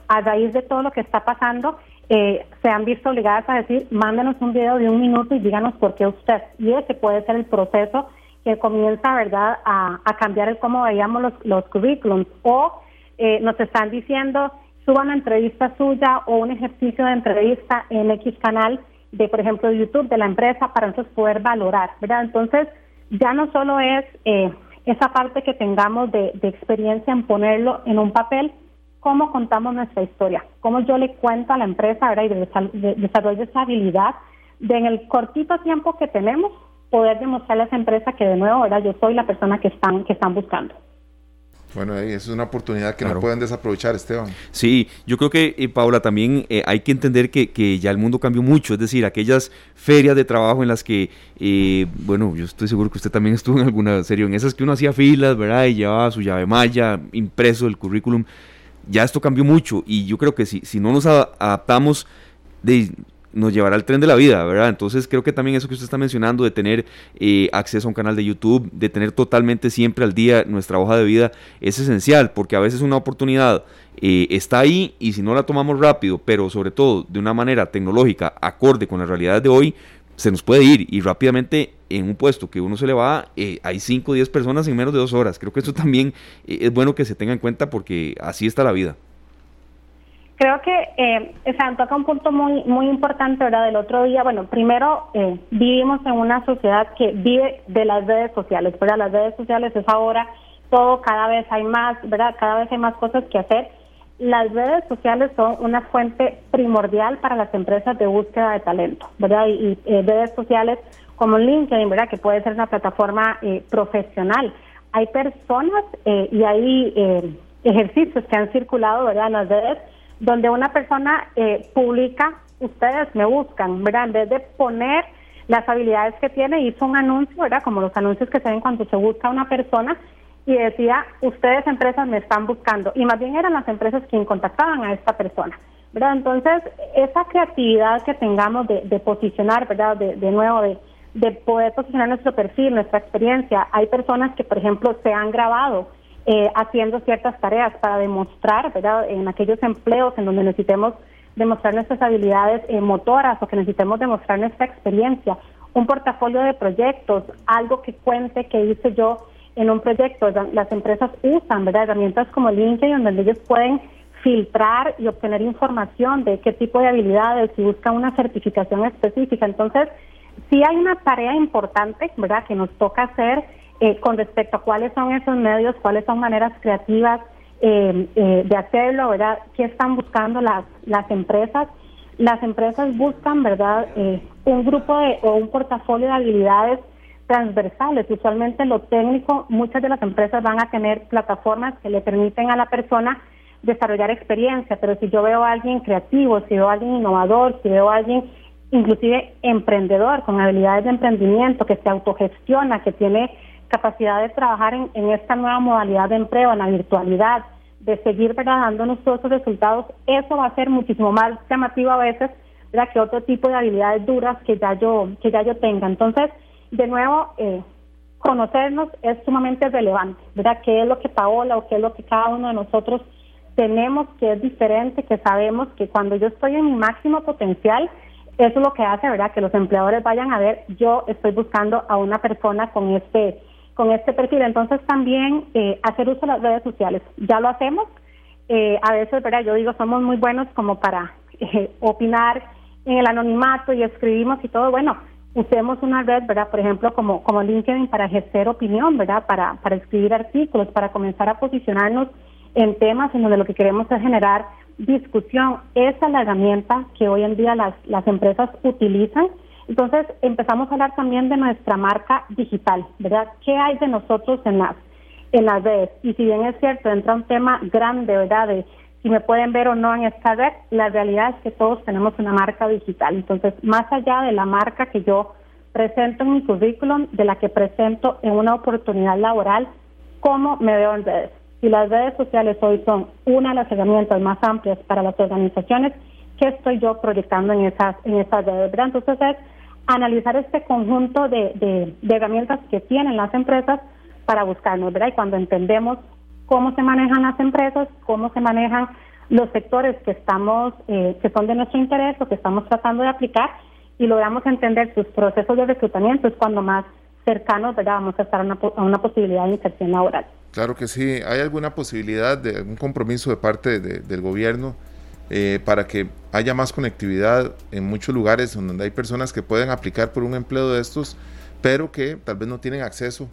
a raíz de todo lo que está pasando, eh, se han visto obligadas a decir, mándenos un video de un minuto y díganos por qué usted. Y ese puede ser el proceso que comienza, ¿verdad?, a, cambiar el cómo veíamos los, los currículums. O eh, nos están diciendo, suban una entrevista suya o un ejercicio de entrevista en X canal de, por ejemplo, YouTube de la empresa para entonces poder valorar, ¿verdad? Entonces, ya no solo es eh, esa parte que tengamos de experiencia en ponerlo en un papel, cómo contamos nuestra historia, cómo yo le cuento a la empresa ¿verdad? y de, desarrollo esa habilidad de en el cortito tiempo que tenemos poder demostrarle a esa empresa que de nuevo ¿verdad? yo soy la persona que están, que están buscando. Bueno, esa es una oportunidad que no pueden desaprovechar, Esteban. Sí, yo creo que, eh, Paula, también eh, hay que entender que, que, ya el mundo cambió mucho, es decir, aquellas ferias de trabajo en las que, eh, bueno, yo estoy seguro que usted también estuvo en alguna serie, en esas que uno hacía filas, ¿verdad? Y llevaba su llave malla, impreso el currículum ya esto cambió mucho y yo creo que si, si no nos adaptamos, nos llevará al tren de la vida, ¿verdad? Entonces creo que también eso que usted está mencionando de tener eh, acceso a un canal de YouTube, de tener totalmente siempre al día nuestra hoja de vida, es esencial, porque a veces una oportunidad eh, está ahí y si no la tomamos rápido, pero sobre todo de una manera tecnológica, acorde con la realidad de hoy, se nos puede ir y rápidamente en un puesto que uno se le va, eh, hay 5 o 10 personas en menos de dos horas. Creo que eso también eh, es bueno que se tenga en cuenta porque así está la vida. Creo que eh, o toca un punto muy muy importante, ¿verdad? Del otro día, bueno, primero eh, vivimos en una sociedad que vive de las redes sociales, ¿verdad? Las redes sociales es ahora todo, cada vez hay más, ¿verdad? Cada vez hay más cosas que hacer las redes sociales son una fuente primordial para las empresas de búsqueda de talento, ¿verdad? Y, eh, redes sociales como LinkedIn, ¿verdad? Que puede ser una plataforma eh, profesional. Hay personas eh, y hay ejercicios que han circulado, ¿verdad? En las redes donde una persona publica, ustedes me buscan, ¿verdad? En vez de poner las habilidades que tiene, hizo un anuncio, ¿verdad? Como los anuncios que se ven cuando se busca una persona y decía, ustedes empresas me están buscando. Y más bien eran las empresas quien contactaban a esta persona. ¿verdad? Entonces, esa creatividad que tengamos de, posicionar, ¿verdad? De, de nuevo, de, de, poder posicionar nuestro perfil, nuestra experiencia. Hay personas que, por ejemplo, se han grabado eh, haciendo ciertas tareas para demostrar, ¿verdad? En aquellos empleos en donde necesitemos demostrar nuestras habilidades eh, motoras o que necesitemos demostrar nuestra experiencia, un portafolio de proyectos, algo que cuente que hice yo en un proyecto. Las empresas usan ¿verdad? herramientas como LinkedIn donde ellos pueden filtrar y obtener información de qué tipo de habilidades, si buscan una certificación específica. Entonces, sí hay una tarea importante, ¿verdad?, que nos toca hacer eh, con respecto a cuáles son esos medios, cuáles son maneras creativas eh, eh, de hacerlo, ¿verdad?, qué están buscando las, las empresas. Las empresas buscan, ¿verdad?, un grupo de, o un portafolio de habilidades transversales. Usualmente lo técnico, muchas de las empresas van a tener plataformas que le permiten a la persona desarrollar experiencia, pero si yo veo a alguien creativo, si veo a alguien innovador, si veo a alguien inclusive emprendedor, con habilidades de emprendimiento, que se autogestiona, que tiene capacidad de trabajar en, esta nueva modalidad de empleo, en la virtualidad, de seguir ¿verdad? dándonos todos esos resultados, eso va a ser muchísimo más llamativo a veces que otro tipo de habilidades duras que ya yo, que ya yo tenga. Entonces, de nuevo, eh, conocernos es sumamente relevante, ¿verdad? ¿Qué es lo que Paola o qué es lo que cada uno de nosotros tenemos que es diferente, que sabemos que cuando yo estoy en mi máximo potencial, eso es lo que hace, ¿verdad? Que los empleadores vayan a ver, yo estoy buscando a una persona con este con este perfil. Entonces también eh, hacer uso de las redes sociales. Ya lo hacemos. Eh, a veces, ¿verdad? Yo digo, somos muy buenos como para opinar en el anonimato y escribimos y todo. Bueno, usemos una red, ¿verdad? Por ejemplo, como, como LinkedIn para ejercer opinión, ¿verdad? Para, para escribir artículos, para comenzar a posicionarnos en temas en donde lo que queremos es generar discusión. Esa es la herramienta que hoy en día las, las empresas utilizan. Entonces, empezamos a hablar también de nuestra marca digital, ¿verdad? ¿Qué hay de nosotros en las, en las redes? Y si bien es cierto, entra un tema grande, ¿verdad? De si me pueden ver o no en esta red, la realidad es que todos tenemos una marca digital. Entonces, más allá de la marca que yo presento en mi currículum, de la que presento en una oportunidad laboral, ¿cómo me veo en redes? Si las redes sociales hoy son una de las herramientas más amplias para las organizaciones, ¿qué estoy yo proyectando en esas, en esas redes? Entonces, es analizar este conjunto de, de herramientas que tienen las empresas para buscarnos, ¿verdad? Y cuando entendemos cómo se manejan las empresas, cómo se manejan los sectores que estamos, eh, que son de nuestro interés o que estamos tratando de aplicar y logramos entender sus procesos de reclutamiento, es cuando más cercanos ¿verdad? vamos a estar a una, a una posibilidad de inserción laboral. Claro que sí. ¿Hay alguna posibilidad de algún compromiso de parte del gobierno eh, para que haya más conectividad en muchos lugares donde hay personas que pueden aplicar por un empleo de estos, pero que tal vez no tienen acceso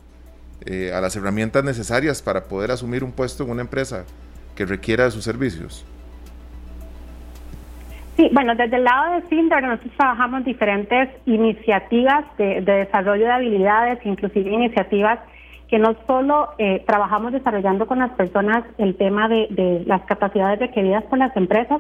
eh, a las herramientas necesarias para poder asumir un puesto en una empresa que requiera de sus servicios? Sí, bueno, desde el lado de Cinder nosotros trabajamos diferentes iniciativas de, desarrollo de habilidades, inclusive iniciativas que no solo eh, trabajamos desarrollando con las personas el tema de, las capacidades requeridas por las empresas,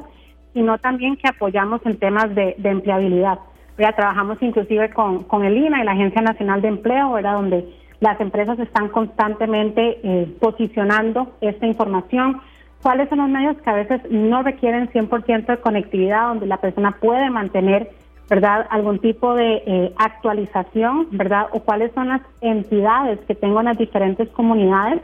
sino también que apoyamos en temas de, empleabilidad. ¿verdad? Trabajamos inclusive con, con el INA y la Agencia Nacional de Empleo, ¿verdad? donde las empresas están constantemente eh, posicionando esta información, cuáles son los medios que a veces no requieren 100% de conectividad, donde la persona puede mantener, ¿verdad?, algún tipo de eh, actualización, ¿verdad?, o cuáles son las entidades que tengo en las diferentes comunidades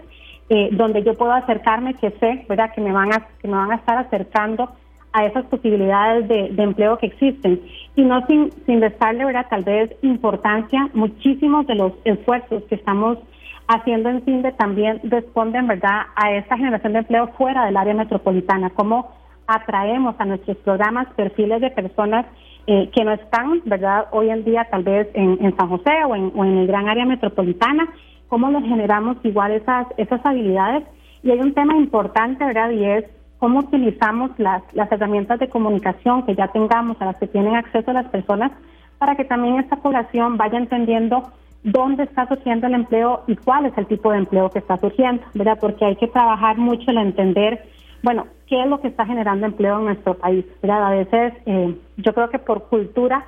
eh, donde yo puedo acercarme, que sé, ¿verdad?, que me van a, que me van a estar acercando a esas posibilidades de, empleo que existen. Y no sin, sin restarle, ¿verdad?, tal vez importancia, muchísimos de los esfuerzos que estamos haciendo en CINDE también responden, ¿verdad?, a esta generación de empleo fuera del área metropolitana, cómo atraemos a nuestros programas perfiles de personas eh, que no están, ¿verdad?, hoy en día tal vez en, San José o en, o en, el gran área metropolitana, cómo les generamos igual esas, esas habilidades. Y hay un tema importante, ¿verdad?, y es cómo utilizamos las, las herramientas de comunicación que ya tengamos, a las que tienen acceso las personas, para que también esta población vaya entendiendo dónde está surgiendo el empleo y cuál es el tipo de empleo que está surgiendo, ¿verdad? Porque hay que trabajar mucho en entender, bueno, qué es lo que está generando empleo en nuestro país, ¿verdad? A veces eh, yo creo que por cultura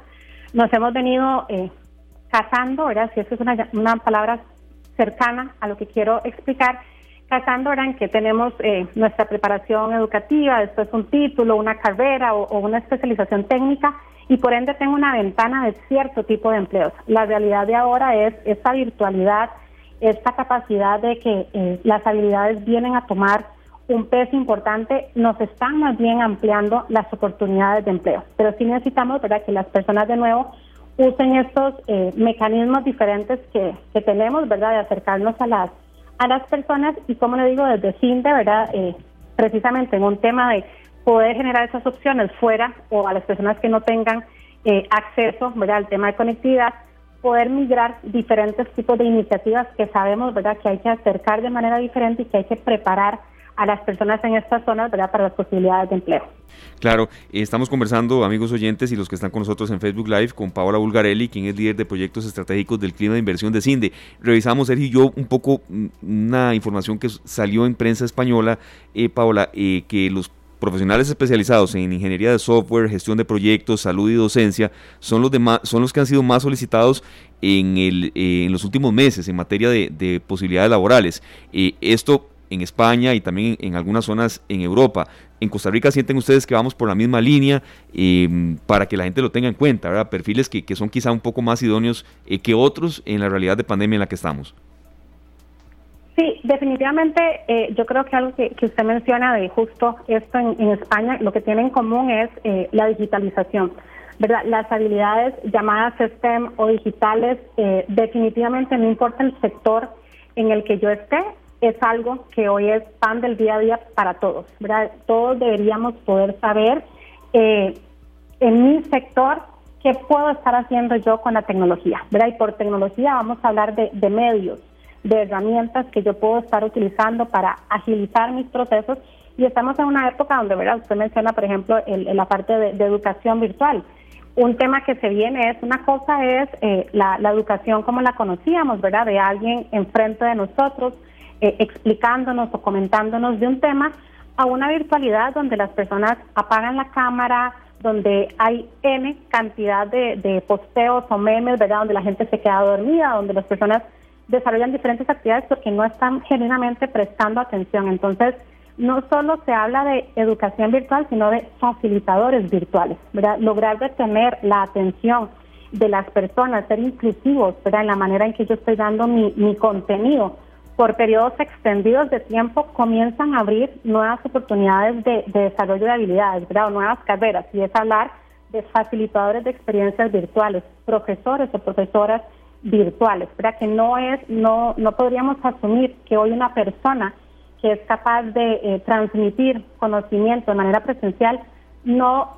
nos hemos venido eh, casando, ¿verdad? Si eso es una, una palabra cercana a lo que quiero explicar, casando ahora en que tenemos eh, nuestra preparación educativa, después un título, una carrera o, una especialización técnica y por ende tengo una ventana de cierto tipo de empleos. La realidad de ahora es esta virtualidad, esta capacidad de que eh, las habilidades vienen a tomar un peso importante, nos están más bien ampliando las oportunidades de empleo. Pero sí necesitamos ¿verdad? que las personas de nuevo usen estos eh, mecanismos diferentes que, que tenemos, ¿verdad? De acercarnos a las a las personas y como le digo desde CINDE, ¿verdad? Eh, precisamente en un tema de poder generar esas opciones fuera o a las personas que no tengan eh, acceso, ¿verdad? Al tema de conectividad, poder migrar diferentes tipos de iniciativas que sabemos, ¿verdad? Que hay que acercar de manera diferente y que hay que preparar a las personas en estas zonas para las posibilidades de empleo. Claro, estamos conversando, amigos oyentes y los que están con nosotros en Facebook Live, con Paola Bulgarelli, quien es líder de proyectos estratégicos del clima de inversión de CINDE. Revisamos, Sergio y yo, un poco mm, una información que salió en prensa española, eh, Paola, eh, que los profesionales especializados en ingeniería de software, gestión de proyectos, salud y docencia son los, son los que han sido más solicitados en, el, eh, en los últimos meses en materia de, de posibilidades laborales. esto en España y también en algunas zonas en Europa. En Costa Rica sienten ustedes que vamos por la misma línea em, para que la gente lo tenga en cuenta, ¿verdad? Perfiles que, son quizá un poco más idóneos eh, que otros en la realidad de pandemia en la que estamos. Sí, definitivamente eh, yo creo que algo que, usted menciona de justo esto en, España, lo que tiene en común es eh, la digitalización. ¿verdad? Las habilidades llamadas STEM o digitales, definitivamente no importa el sector en el que yo esté, es algo que hoy es pan del día a día para todos. Todos deberíamos poder saber eh, en mi sector qué puedo estar haciendo yo con la tecnología, ¿verdad? Y por tecnología vamos a hablar de, medios, de herramientas que yo puedo estar utilizando para agilizar mis procesos y estamos en una época donde, ¿verdad? Usted menciona, por ejemplo, el, la parte de, educación virtual. Un tema que se viene es, una cosa es eh, la, la educación como la conocíamos, ¿verdad? De alguien enfrente de nosotros, eh, explicándonos o comentándonos de un tema a una virtualidad donde las personas apagan la cámara, donde hay N cantidad de, posteos o memes, ¿verdad? Donde la gente se queda dormida, donde las personas desarrollan diferentes actividades porque no están genuinamente prestando atención. Entonces, no solo se habla de educación virtual, sino de facilitadores virtuales. Lograr detener la atención de las personas, ser inclusivos, ¿verdad? En la manera en que yo estoy dando mi, mi contenido por periodos extendidos de tiempo comienzan a abrir nuevas oportunidades de, desarrollo de habilidades, ¿verdad? nuevas carreras, y es hablar de facilitadores de experiencias virtuales, profesores o profesoras virtuales, ¿verdad? que no es, no, no podríamos asumir que hoy una persona que es capaz de eh, transmitir conocimiento de manera presencial no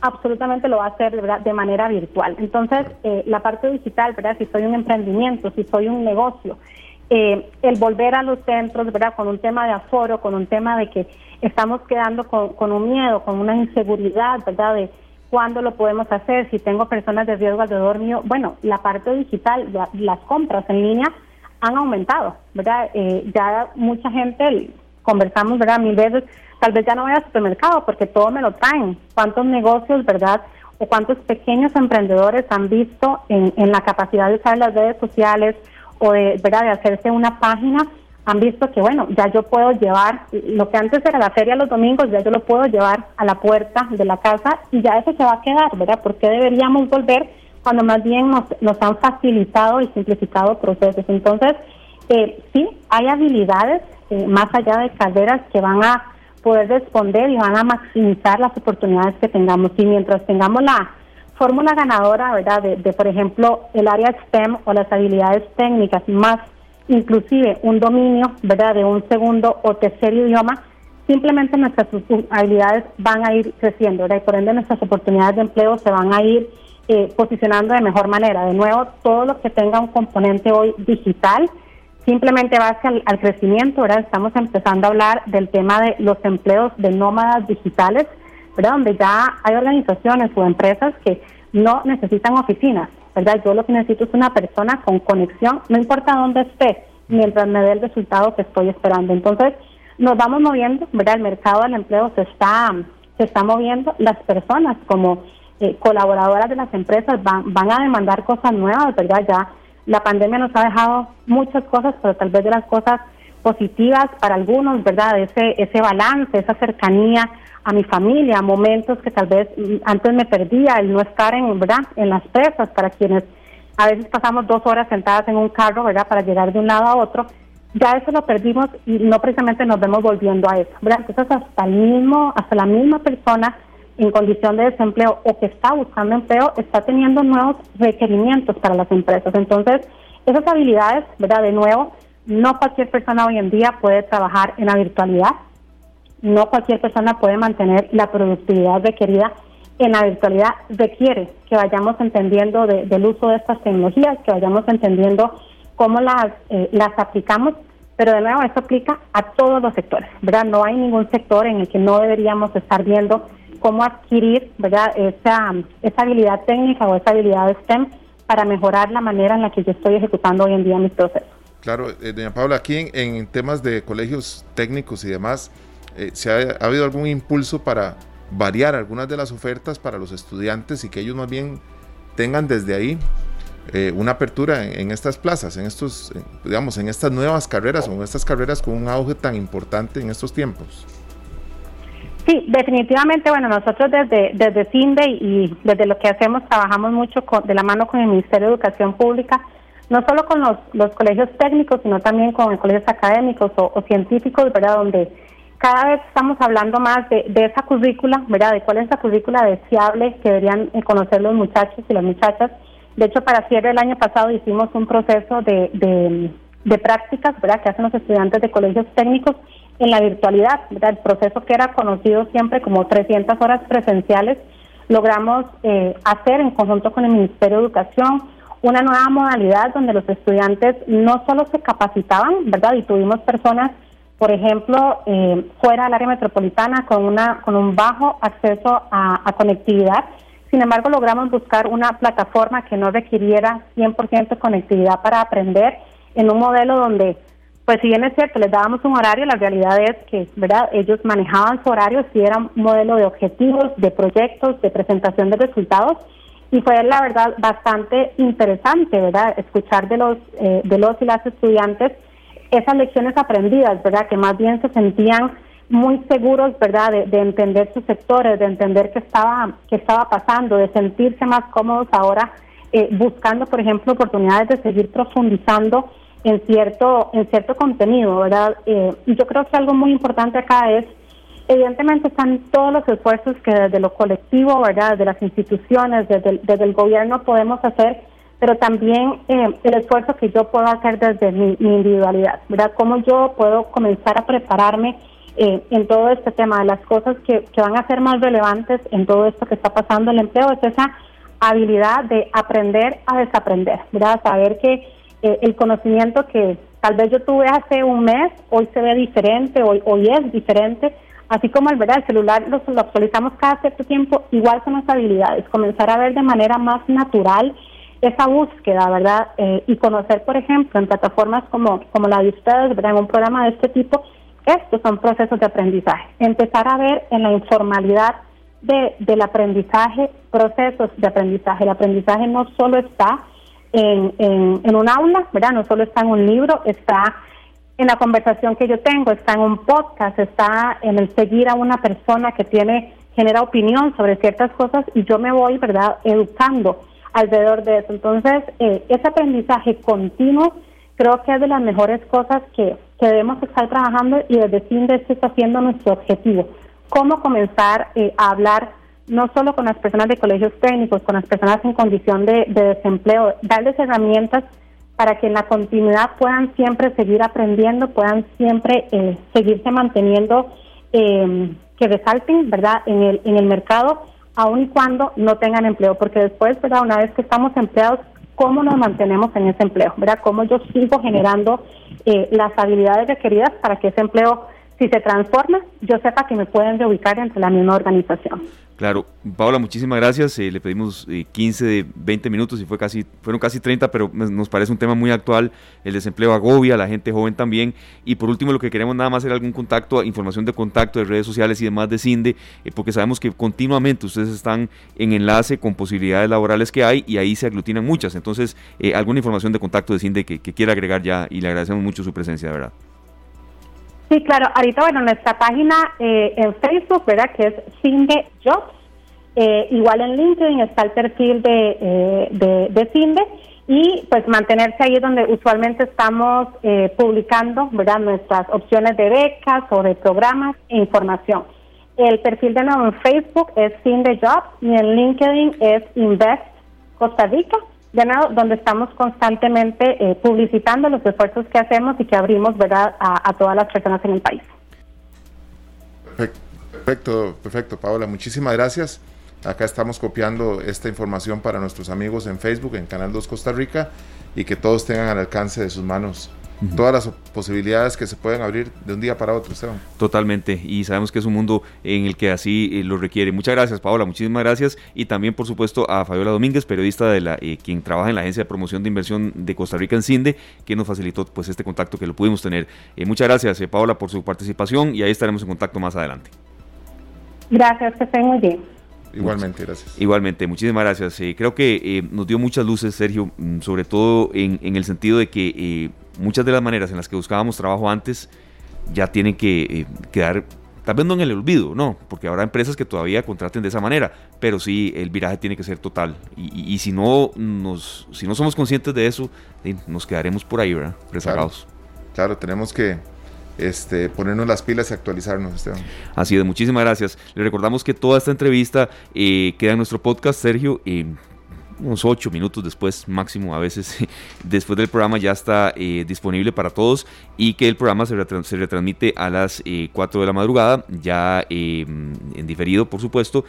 absolutamente lo va a hacer de manera virtual. Entonces, eh, la parte digital, ¿verdad? si soy un emprendimiento, si soy un negocio, eh, el volver a los centros, ¿verdad? Con un tema de aforo, con un tema de que estamos quedando con, un miedo, con una inseguridad, ¿verdad? De cuándo lo podemos hacer, si tengo personas de riesgo alrededor mío. Bueno, la parte digital, las compras en línea han aumentado, ¿verdad? Eh, ya mucha gente, conversamos, ¿verdad? Mil veces, tal vez ya no voy al supermercado porque todo me lo traen. ¿Cuántos negocios, ¿verdad? O cuántos pequeños emprendedores han visto en, en la capacidad de usar las redes sociales, o de, ¿verdad? de hacerse una página, han visto que, bueno, ya yo puedo llevar lo que antes era la feria los domingos, ya yo lo puedo llevar a la puerta de la casa y ya eso se va a quedar, ¿verdad? ¿Por qué deberíamos volver cuando más bien nos, nos han facilitado y simplificado procesos? Entonces, eh, sí, hay habilidades eh, más allá de carreras que van a poder responder y van a maximizar las oportunidades que tengamos. Y mientras tengamos la fórmula ganadora, ¿verdad? De, por ejemplo, el área STEM o las habilidades técnicas, más inclusive un dominio, ¿verdad? De un segundo o tercer idioma, simplemente nuestras habilidades van a ir creciendo, ¿verdad? Y por ende nuestras oportunidades de empleo se van a ir eh, posicionando de mejor manera. De nuevo, todo lo que tenga un componente hoy digital, simplemente va hacia al crecimiento, ¿verdad? Estamos empezando a hablar del tema de los empleos de nómadas digitales, ¿verdad? Donde ya hay organizaciones o empresas que no necesitan oficinas, ¿verdad? Yo lo que necesito es una persona con conexión, no importa dónde esté, mientras me dé el resultado que estoy esperando. Entonces, nos vamos moviendo, ¿verdad? El mercado del empleo se está, se está moviendo, las personas como eh, colaboradoras de las empresas van, van a demandar cosas nuevas, ¿verdad? Ya la pandemia nos ha dejado muchas cosas, pero tal vez de las cosas positivas para algunos, ¿verdad? Ese, ese balance, esa cercanía a mi familia, momentos que tal vez antes me perdía, el no estar en, ¿verdad? en las presas, para quienes a veces pasamos dos horas sentadas en un carro, ¿verdad? Para llegar de un lado a otro, ya eso lo perdimos y no precisamente nos vemos volviendo a eso, ¿verdad? Entonces hasta el mismo, hasta la misma persona en condición de desempleo o que está buscando empleo está teniendo nuevos requerimientos para las empresas. Entonces, esas habilidades, ¿verdad? De nuevo, no cualquier persona hoy en día puede trabajar en la virtualidad, no cualquier persona puede mantener la productividad requerida en la virtualidad. Requiere que vayamos entendiendo del uso de estas tecnologías, que vayamos entendiendo cómo las, eh, las aplicamos, pero de nuevo esto aplica a todos los sectores, ¿verdad? No hay ningún sector en el que no deberíamos estar viendo cómo adquirir, ¿verdad? Esa, esa habilidad técnica o esa habilidad STEM para mejorar la manera en la que yo estoy ejecutando hoy en día mis procesos. Claro, eh, doña Paula, aquí en, temas de colegios técnicos y demás, eh, ¿se ha, habido algún impulso para variar algunas de las ofertas para los estudiantes y que ellos más bien tengan desde ahí eh, una apertura en, estas plazas, en estos, digamos, en estas nuevas carreras o en estas carreras con un auge tan importante en estos tiempos? Sí, definitivamente, bueno, nosotros desde, desde CINDE y desde lo que hacemos trabajamos mucho de la mano con el Ministerio de Educación Pública, no solo con los, los colegios técnicos, sino también con colegios académicos o, científicos, ¿verdad? Donde cada vez estamos hablando más de, esa currícula, ¿verdad? De cuál es la currícula deseable que deberían eh, conocer los muchachos y las muchachas. De hecho, para cierre del año pasado hicimos un proceso de, de, prácticas, ¿verdad? Que hacen los estudiantes de colegios técnicos en la virtualidad, ¿verdad? El proceso que era conocido siempre como 300 horas presenciales, logramos eh, hacer en conjunto con el Ministerio de Educación una nueva modalidad donde los estudiantes no solo se capacitaban, ¿verdad? Y tuvimos personas por ejemplo, eh, fuera del área metropolitana con, una, con un bajo acceso a, conectividad. Sin embargo, logramos buscar una plataforma que no requiriera 100% conectividad para aprender en un modelo donde, pues si bien es cierto, les dábamos un horario, la realidad es que, ¿verdad? Ellos manejaban su horario, si era un modelo de objetivos, de proyectos, de presentación de resultados, y fue la verdad bastante interesante, ¿verdad? Escuchar de los, eh, de los y las estudiantes esas lecciones aprendidas, ¿verdad? Que más bien se sentían muy seguros, ¿verdad? De, entender sus sectores, de entender qué estaba, qué estaba pasando, de sentirse más cómodos ahora eh, buscando, por ejemplo, oportunidades de seguir profundizando en cierto, en cierto contenido, ¿verdad? Eh, yo creo que algo muy importante acá es, evidentemente están todos los esfuerzos que desde lo colectivo, ¿verdad? Desde las instituciones, desde el, gobierno podemos hacer, pero también eh, el esfuerzo que yo puedo hacer desde mi, individualidad, ¿verdad? Cómo yo puedo comenzar a prepararme eh, en todo este tema de las cosas que, que van a ser más relevantes en todo esto que está pasando el empleo, es esa habilidad de aprender a desaprender, ¿verdad? Saber que eh, el conocimiento que tal vez yo tuve hace un mes, hoy se ve diferente, hoy, hoy es diferente, así como el, ¿verdad? el celular lo, actualizamos cada cierto tiempo, igual son las habilidades, comenzar a ver de manera más natural esa búsqueda, ¿verdad? Eh, y conocer, por ejemplo, en plataformas como, como la de ustedes, ¿verdad? En un programa de este tipo, estos son procesos de aprendizaje. Empezar a ver en la informalidad de, del aprendizaje, procesos de aprendizaje. El aprendizaje no solo está en, en, un aula, ¿verdad? No solo está en un libro, está en la conversación que yo tengo, está en un podcast, está en el seguir a una persona que tiene, genera opinión sobre ciertas cosas y yo me voy, ¿verdad?, educando alrededor de eso. Entonces, eh, ese aprendizaje continuo creo que es de las mejores cosas que, que debemos estar trabajando y desde CINDE esto está siendo nuestro objetivo. Cómo comenzar eh, a hablar no solo con las personas de colegios técnicos, con las personas en condición de, desempleo, darles herramientas para que en la continuidad puedan siempre seguir aprendiendo, puedan siempre eh, seguirse manteniendo, eh, que resalten, ¿verdad?, en el, en el mercado, aun y cuando no tengan empleo, porque después, ¿verdad?, una vez que estamos empleados, ¿cómo nos mantenemos en ese empleo? ¿Verdad?, cómo yo sigo generando eh, las habilidades requeridas para que ese empleo si se transforma, yo sepa que me pueden reubicar entre la misma organización. Claro, Paola, muchísimas gracias. Eh, le pedimos 15, eh, 20 minutos y fue casi, fueron casi 30, pero nos parece un tema muy actual. El desempleo agobia, la gente joven también. Y por último, lo que queremos nada más era algún contacto, información de contacto de redes sociales y demás de CINDE, eh, porque sabemos que continuamente ustedes están en enlace con posibilidades laborales que hay y ahí se aglutinan muchas. Entonces, alguna información de contacto de CINDE que, que quiera agregar ya y le agradecemos mucho su presencia, de verdad. Sí, claro. Ahorita, bueno, nuestra página eh, en Facebook, ¿verdad? Que es Cinde Jobs. Eh, igual en LinkedIn está el perfil de, eh, de, de Cinde y pues mantenerse ahí donde usualmente estamos publicando, ¿verdad? Nuestras opciones de becas o de programas e información. El perfil de nuevo en Facebook es Cinde Jobs y en LinkedIn es Invest Costa Rica donde estamos constantemente eh, publicitando los esfuerzos que hacemos y que abrimos verdad a, todas las personas en el país. Perfecto, perfecto, Paola. Muchísimas gracias. Acá estamos copiando esta información para nuestros amigos en Facebook, en Canal 2 Costa Rica, y que todos tengan al alcance de sus manos todas las posibilidades que se pueden abrir de un día para otro, Esteban. Totalmente, y sabemos que es un mundo en el que así eh, lo requiere. Muchas gracias, Paola, muchísimas gracias, y también, por supuesto, a Fabiola Domínguez, periodista de la eh, quien trabaja en la Agencia de Promoción de Inversión de Costa Rica en CINDE, que nos facilitó pues este contacto que lo pudimos tener. Eh, muchas gracias, Paola, por su participación, y ahí estaremos en contacto más adelante. Gracias, que estén muy bien. Igualmente, gracias. Igualmente, muchísimas gracias. creo que nos dio muchas luces, Sergio, mm, sobre todo en, en el sentido de que muchas de las maneras en las que buscábamos trabajo antes ya tienen que eh, quedar, tal vez no en el olvido, no, porque habrá empresas que todavía contraten de esa manera, pero sí el viraje tiene que ser total. Y, si, no nos, si no somos conscientes de eso, nos quedaremos por ahí, ¿verdad? Rezagados. Claro, tenemos que este, ponernos las pilas y actualizarnos, Esteban. Así es, muchísimas gracias. Le recordamos que toda esta entrevista eh, queda en nuestro podcast, Sergio. y unos 8 minutos después, máximo a veces, después del programa ya está eh, disponible para todos y que el programa se, retransmite a las 4 eh, de la madrugada, ya eh, en diferido, por supuesto,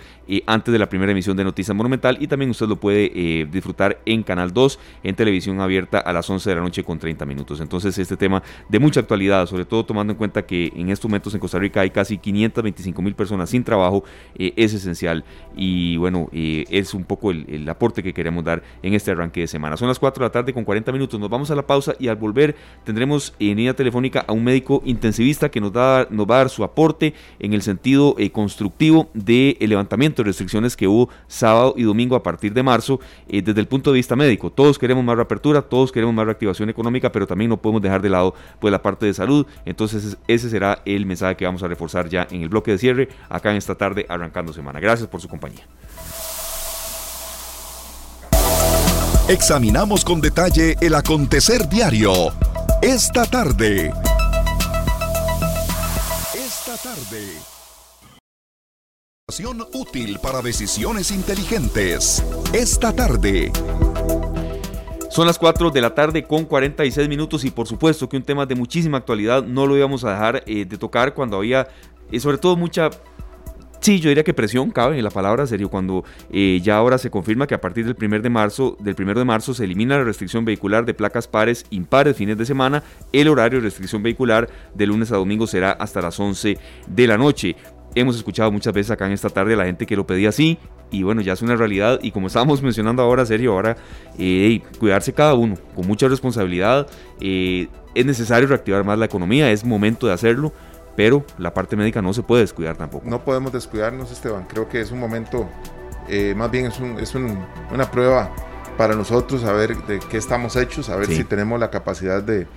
antes de la primera emisión de Noticias Monumental y también usted lo puede disfrutar en Canal 2, en televisión abierta a las 11 de la noche con 30 minutos. Entonces, este tema de mucha actualidad, sobre todo tomando en cuenta que en estos momentos en Costa Rica hay casi 525 mil personas sin trabajo, es esencial y bueno, es un poco el aporte que queremos dar en este arranque de semana. Son las 4 de la tarde con 40 minutos. Nos vamos a la pausa y al volver tendremos en línea telefónica a un médico intensivista que nos, da, nos va a dar su aporte en el sentido eh, constructivo del levantamiento de restricciones que hubo sábado y domingo a partir de marzo eh, desde el punto de vista médico. Todos queremos más reapertura, todos queremos más reactivación económica, pero también no podemos dejar de lado pues, la parte de salud. Entonces ese será el mensaje que vamos a reforzar ya en el bloque de cierre acá en esta tarde arrancando semana. Gracias por su compañía. Examinamos con detalle el acontecer diario. esta tarde. Esta tarde. Información útil para decisiones inteligentes. Esta tarde. Son las 4 de la tarde con 46 minutos y por supuesto que un tema de muchísima actualidad no lo íbamos a dejar eh, de tocar cuando había eh, sobre todo mucha Sí, yo diría que presión cabe en la palabra serio cuando eh, ya ahora se confirma que a partir del 1 de marzo, del 1 de marzo se elimina la restricción vehicular de placas pares, impares fines de semana. El horario de restricción vehicular de lunes a domingo será hasta las 11 de la noche. Hemos escuchado muchas veces acá en esta tarde a la gente que lo pedía así y bueno, ya es una realidad y como estábamos mencionando ahora, serio, ahora eh, cuidarse cada uno con mucha responsabilidad. Eh, es necesario reactivar más la economía, es momento de hacerlo pero la parte médica no se puede descuidar tampoco. No podemos descuidarnos, Esteban. Creo que es un momento, eh, más bien es, un, es un, una prueba para nosotros, a ver de qué estamos hechos, a ver si tenemos la capacidad de,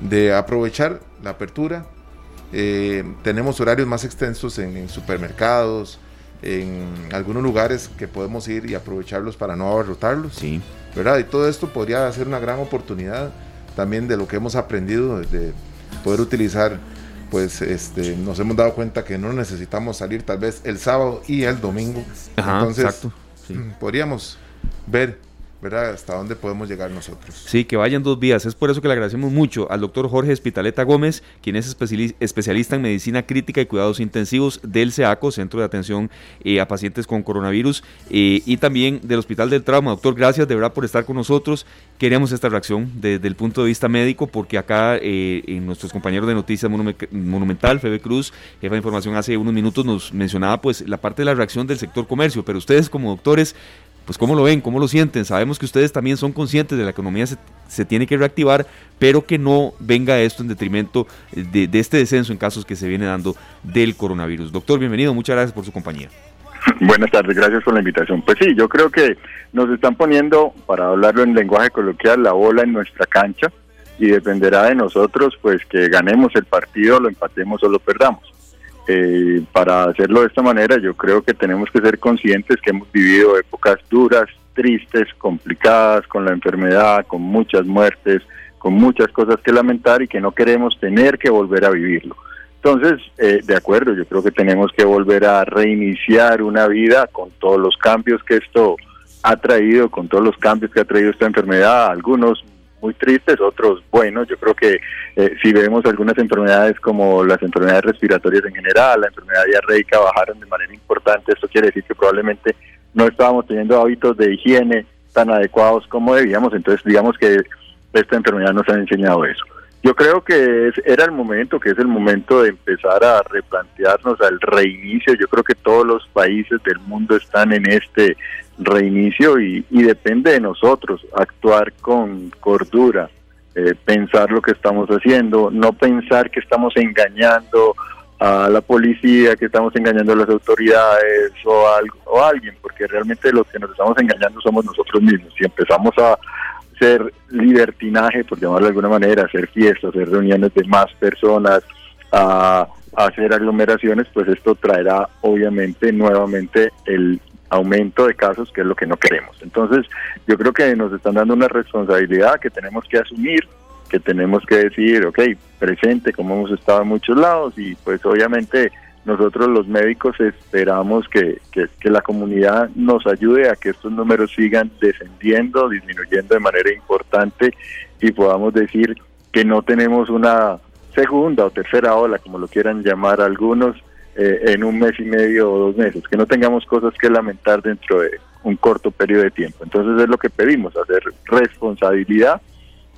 de aprovechar la apertura. Eh, tenemos horarios más extensos en, supermercados, en algunos lugares que podemos ir y aprovecharlos para no abarrotarlos. Sí. ¿Verdad? Y todo esto podría ser una gran oportunidad también de lo que hemos aprendido, de poder utilizar pues este, nos hemos dado cuenta que no necesitamos salir tal vez el sábado y el domingo. Entonces, exacto, podríamos ver ¿verdad? Hasta dónde podemos llegar nosotros. Sí, que vayan dos vías. Es por eso que le agradecemos mucho al doctor Jorge Espitaleta Gómez, quien es especialista en medicina crítica y cuidados intensivos del CEACO, Centro de Atención eh, a Pacientes con Coronavirus, eh, y también del Hospital del Trauma. Doctor, gracias de verdad por estar con nosotros. Queríamos esta reacción desde el punto de vista médico, porque acá eh, en nuestros compañeros de Noticias Monumental, Febe Cruz, jefa de información hace unos minutos, nos mencionaba pues la parte de la reacción del sector comercio, pero ustedes como doctores pues cómo lo ven, cómo lo sienten. Sabemos que ustedes también son conscientes de la economía se, tiene que reactivar, pero que no venga esto en detrimento de, de, este descenso en casos que se viene dando del coronavirus. Doctor, bienvenido, muchas gracias por su compañía. Buenas tardes, gracias por la invitación. Pues sí, yo creo que nos están poniendo, para hablarlo en lenguaje coloquial, la bola en nuestra cancha y dependerá de nosotros pues que ganemos el partido, lo empatemos o lo perdamos. Eh, para hacerlo de esta manera, yo creo que tenemos que ser conscientes que hemos vivido épocas duras, tristes, complicadas, con la enfermedad, con muchas muertes, con muchas cosas que lamentar y que no queremos tener que volver a vivirlo. Entonces, eh, de acuerdo, yo creo que tenemos que volver a reiniciar una vida con todos los cambios que esto ha traído, con todos los cambios que ha traído esta enfermedad, algunos muy tristes, otros buenos. Yo creo que eh, si vemos algunas enfermedades como las enfermedades respiratorias en general, la enfermedad diarreica bajaron de manera importante, esto quiere decir que probablemente no estábamos teniendo hábitos de higiene tan adecuados como debíamos, entonces digamos que esta enfermedad nos ha enseñado eso. Yo creo que era el momento, que es el momento de empezar a replantearnos al reinicio. Yo creo que todos los países del mundo están en este reinicio y, depende de nosotros actuar con cordura, eh, pensar lo que estamos haciendo, no pensar que estamos engañando a la policía, que estamos engañando a las autoridades o a, o alguien, porque realmente los que nos estamos engañando somos nosotros mismos. Si empezamos a hacer libertinaje, por llamarlo de alguna manera, hacer fiestas, hacer reuniones de más personas, a hacer aglomeraciones, pues esto traerá obviamente nuevamente el aumento de casos, que es lo que no queremos. Entonces, yo creo que nos están dando una responsabilidad que tenemos que asumir, que tenemos que decir, ok, presente, como hemos estado en muchos lados, y pues obviamente nosotros los médicos esperamos que, que, que, la comunidad nos ayude a que estos números sigan descendiendo, disminuyendo de manera importante y podamos decir que no tenemos una segunda o tercera ola, como lo quieran llamar algunos, eh, en un mes y medio o dos meses, que no tengamos cosas que lamentar dentro de un corto periodo de tiempo. Entonces es lo que pedimos, hacer responsabilidad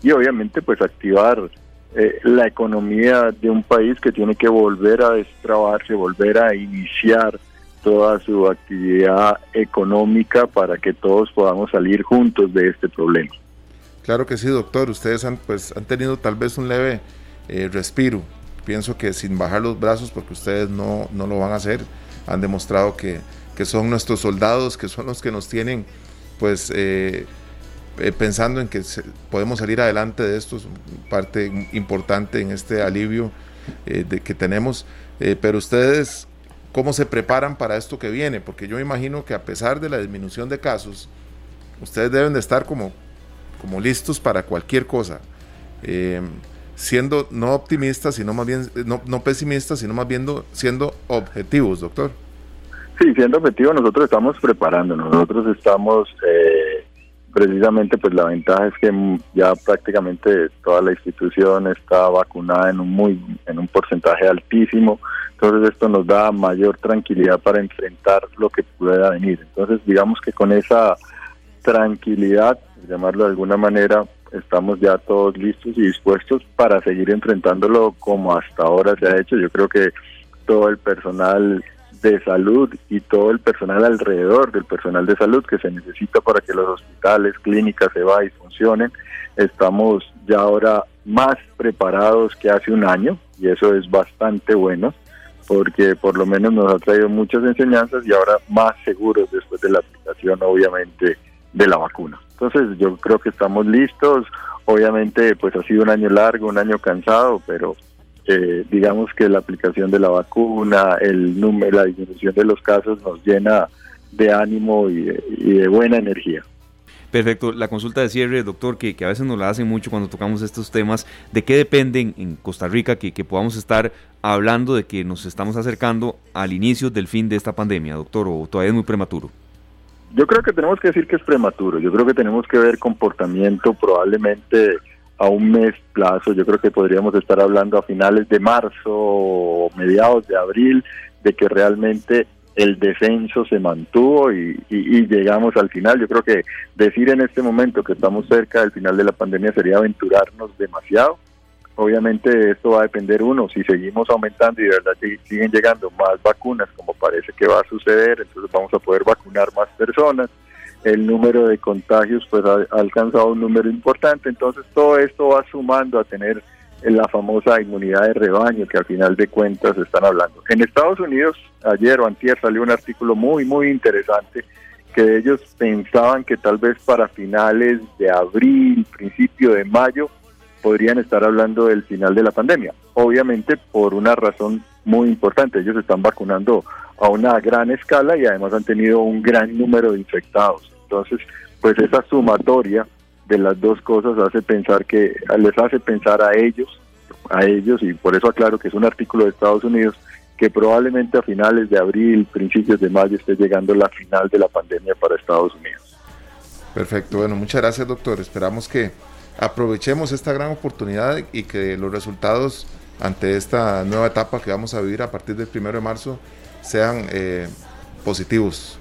y obviamente pues activar eh, la economía de un país que tiene que volver a destrabarse, volver a iniciar toda su actividad económica para que todos podamos salir juntos de este problema. Claro que sí, doctor. Ustedes han, pues, han tenido tal vez un leve eh, respiro pienso que sin bajar los brazos, porque ustedes no, no lo van a hacer, han demostrado que, que, son nuestros soldados, que son los que nos tienen, pues, eh, eh, pensando en que podemos salir adelante de esto, es parte importante en este alivio eh, de, que tenemos. pero ustedes, ¿cómo se preparan para esto que viene? Porque yo imagino que a pesar de la disminución de casos, ustedes deben de estar como, como listos para cualquier cosa siendo no optimistas, sino más bien, no, no pesimistas, sino más bien siendo objetivos, doctor. Sí, siendo objetivos, nosotros estamos preparándonos, nosotros estamos, eh, precisamente, pues la ventaja es que ya prácticamente toda la institución está vacunada en un muy, en un porcentaje altísimo, entonces esto nos da mayor tranquilidad para enfrentar lo que pueda venir. Entonces, digamos que con esa tranquilidad, llamarlo de alguna manera, estamos ya todos listos y dispuestos para seguir enfrentándolo como hasta ahora se ha hecho. Yo creo que todo el personal de salud y todo el personal alrededor del personal de salud que se necesita para que los hospitales, clínicas, se y funcionen, estamos ya ahora más preparados que hace un año y eso es bastante bueno porque por lo menos nos ha traído muchas enseñanzas y ahora más seguros después de la aplicación obviamente de la vacuna. Entonces yo creo que estamos listos. Obviamente pues ha sido un año largo, un año cansado, pero eh, digamos que la aplicación de la vacuna, el número, la disminución de los casos nos llena de ánimo y de, buena energía. Perfecto. La consulta de cierre, doctor, que, a veces nos la hacen mucho cuando tocamos estos temas, ¿de qué dependen en Costa Rica que, que, podamos estar hablando de que nos estamos acercando al inicio del fin de esta pandemia, doctor, o todavía es muy prematuro? Yo creo que tenemos que decir que es prematuro. Yo creo que tenemos que ver comportamiento probablemente a un mes plazo. Yo creo que podríamos estar hablando a finales de marzo o mediados de abril de que realmente el descenso se mantuvo y, y, llegamos al final. Yo creo que decir en este momento que estamos cerca del final de la pandemia sería aventurarnos demasiado. Obviamente esto va a depender uno, si seguimos aumentando y de verdad siguen llegando más vacunas como parece que va a suceder, entonces vamos a poder vacunar más personas, el número de contagios pues ha, alcanzado un número importante, entonces todo esto va sumando a tener la famosa inmunidad de rebaño que al final de cuentas están hablando. En Estados Unidos, ayer o antier salió un artículo muy, muy interesante que ellos pensaban que tal vez para finales de abril, principio de mayo, podrían estar hablando del final de la pandemia. Obviamente por una razón muy importante, ellos están vacunando a una gran escala y además han tenido un gran número de infectados. Entonces, pues esa sumatoria de las dos cosas hace pensar que les hace pensar a ellos, a ellos y por eso aclaro que es un artículo de Estados Unidos que probablemente a finales de abril, principios de mayo esté llegando la final de la pandemia para Estados Unidos. Perfecto, bueno, muchas gracias doctor. Esperamos que aprovechemos esta gran oportunidad y que los resultados ante esta nueva etapa que vamos a vivir a partir del primero de marzo sean eh, positivos.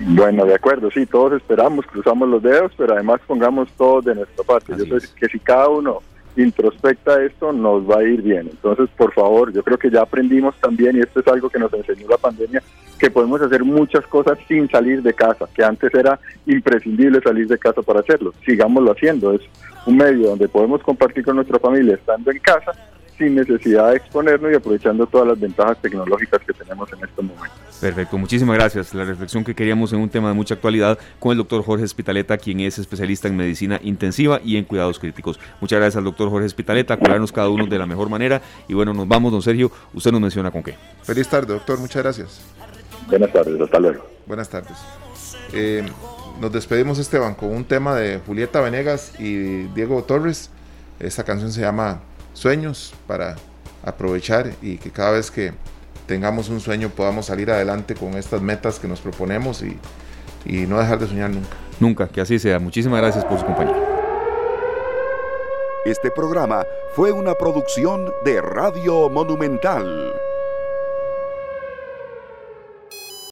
Bueno, de acuerdo, sí, todos esperamos, cruzamos los dedos, pero además pongamos todo de nuestra parte. yo sé que si cada uno introspecta esto, nos va a ir bien. Entonces, por favor, yo creo que ya aprendimos también, y esto es algo que nos enseñó la pandemia, que podemos hacer muchas cosas sin salir de casa, que antes era imprescindible salir de casa para hacerlo. Sigámoslo haciendo, es un medio donde podemos compartir con nuestra familia estando en casa sin necesidad de exponernos y aprovechando todas las ventajas tecnológicas que tenemos en este momento. Perfecto, muchísimas gracias. La reflexión que queríamos en un tema de mucha actualidad con el doctor Jorge Espitaleta, quien es especialista en medicina intensiva y en cuidados críticos. Muchas gracias al doctor Jorge Espitaleta, cuidarnos cada uno de la mejor manera. Y bueno, nos vamos, don Sergio. Usted nos menciona con qué. Feliz tarde, doctor. Muchas gracias. Buenas tardes, hasta luego. Buenas tardes. Eh, nos despedimos, Esteban, con un tema de Julieta Venegas y Diego Torres. Esta canción se llama sueños para aprovechar y que cada vez que tengamos un sueño podamos salir adelante con estas metas que nos proponemos y, y no dejar de soñar nunca. Nunca, que así sea. Muchísimas gracias por su compañía. Este programa fue una producción de Radio Monumental.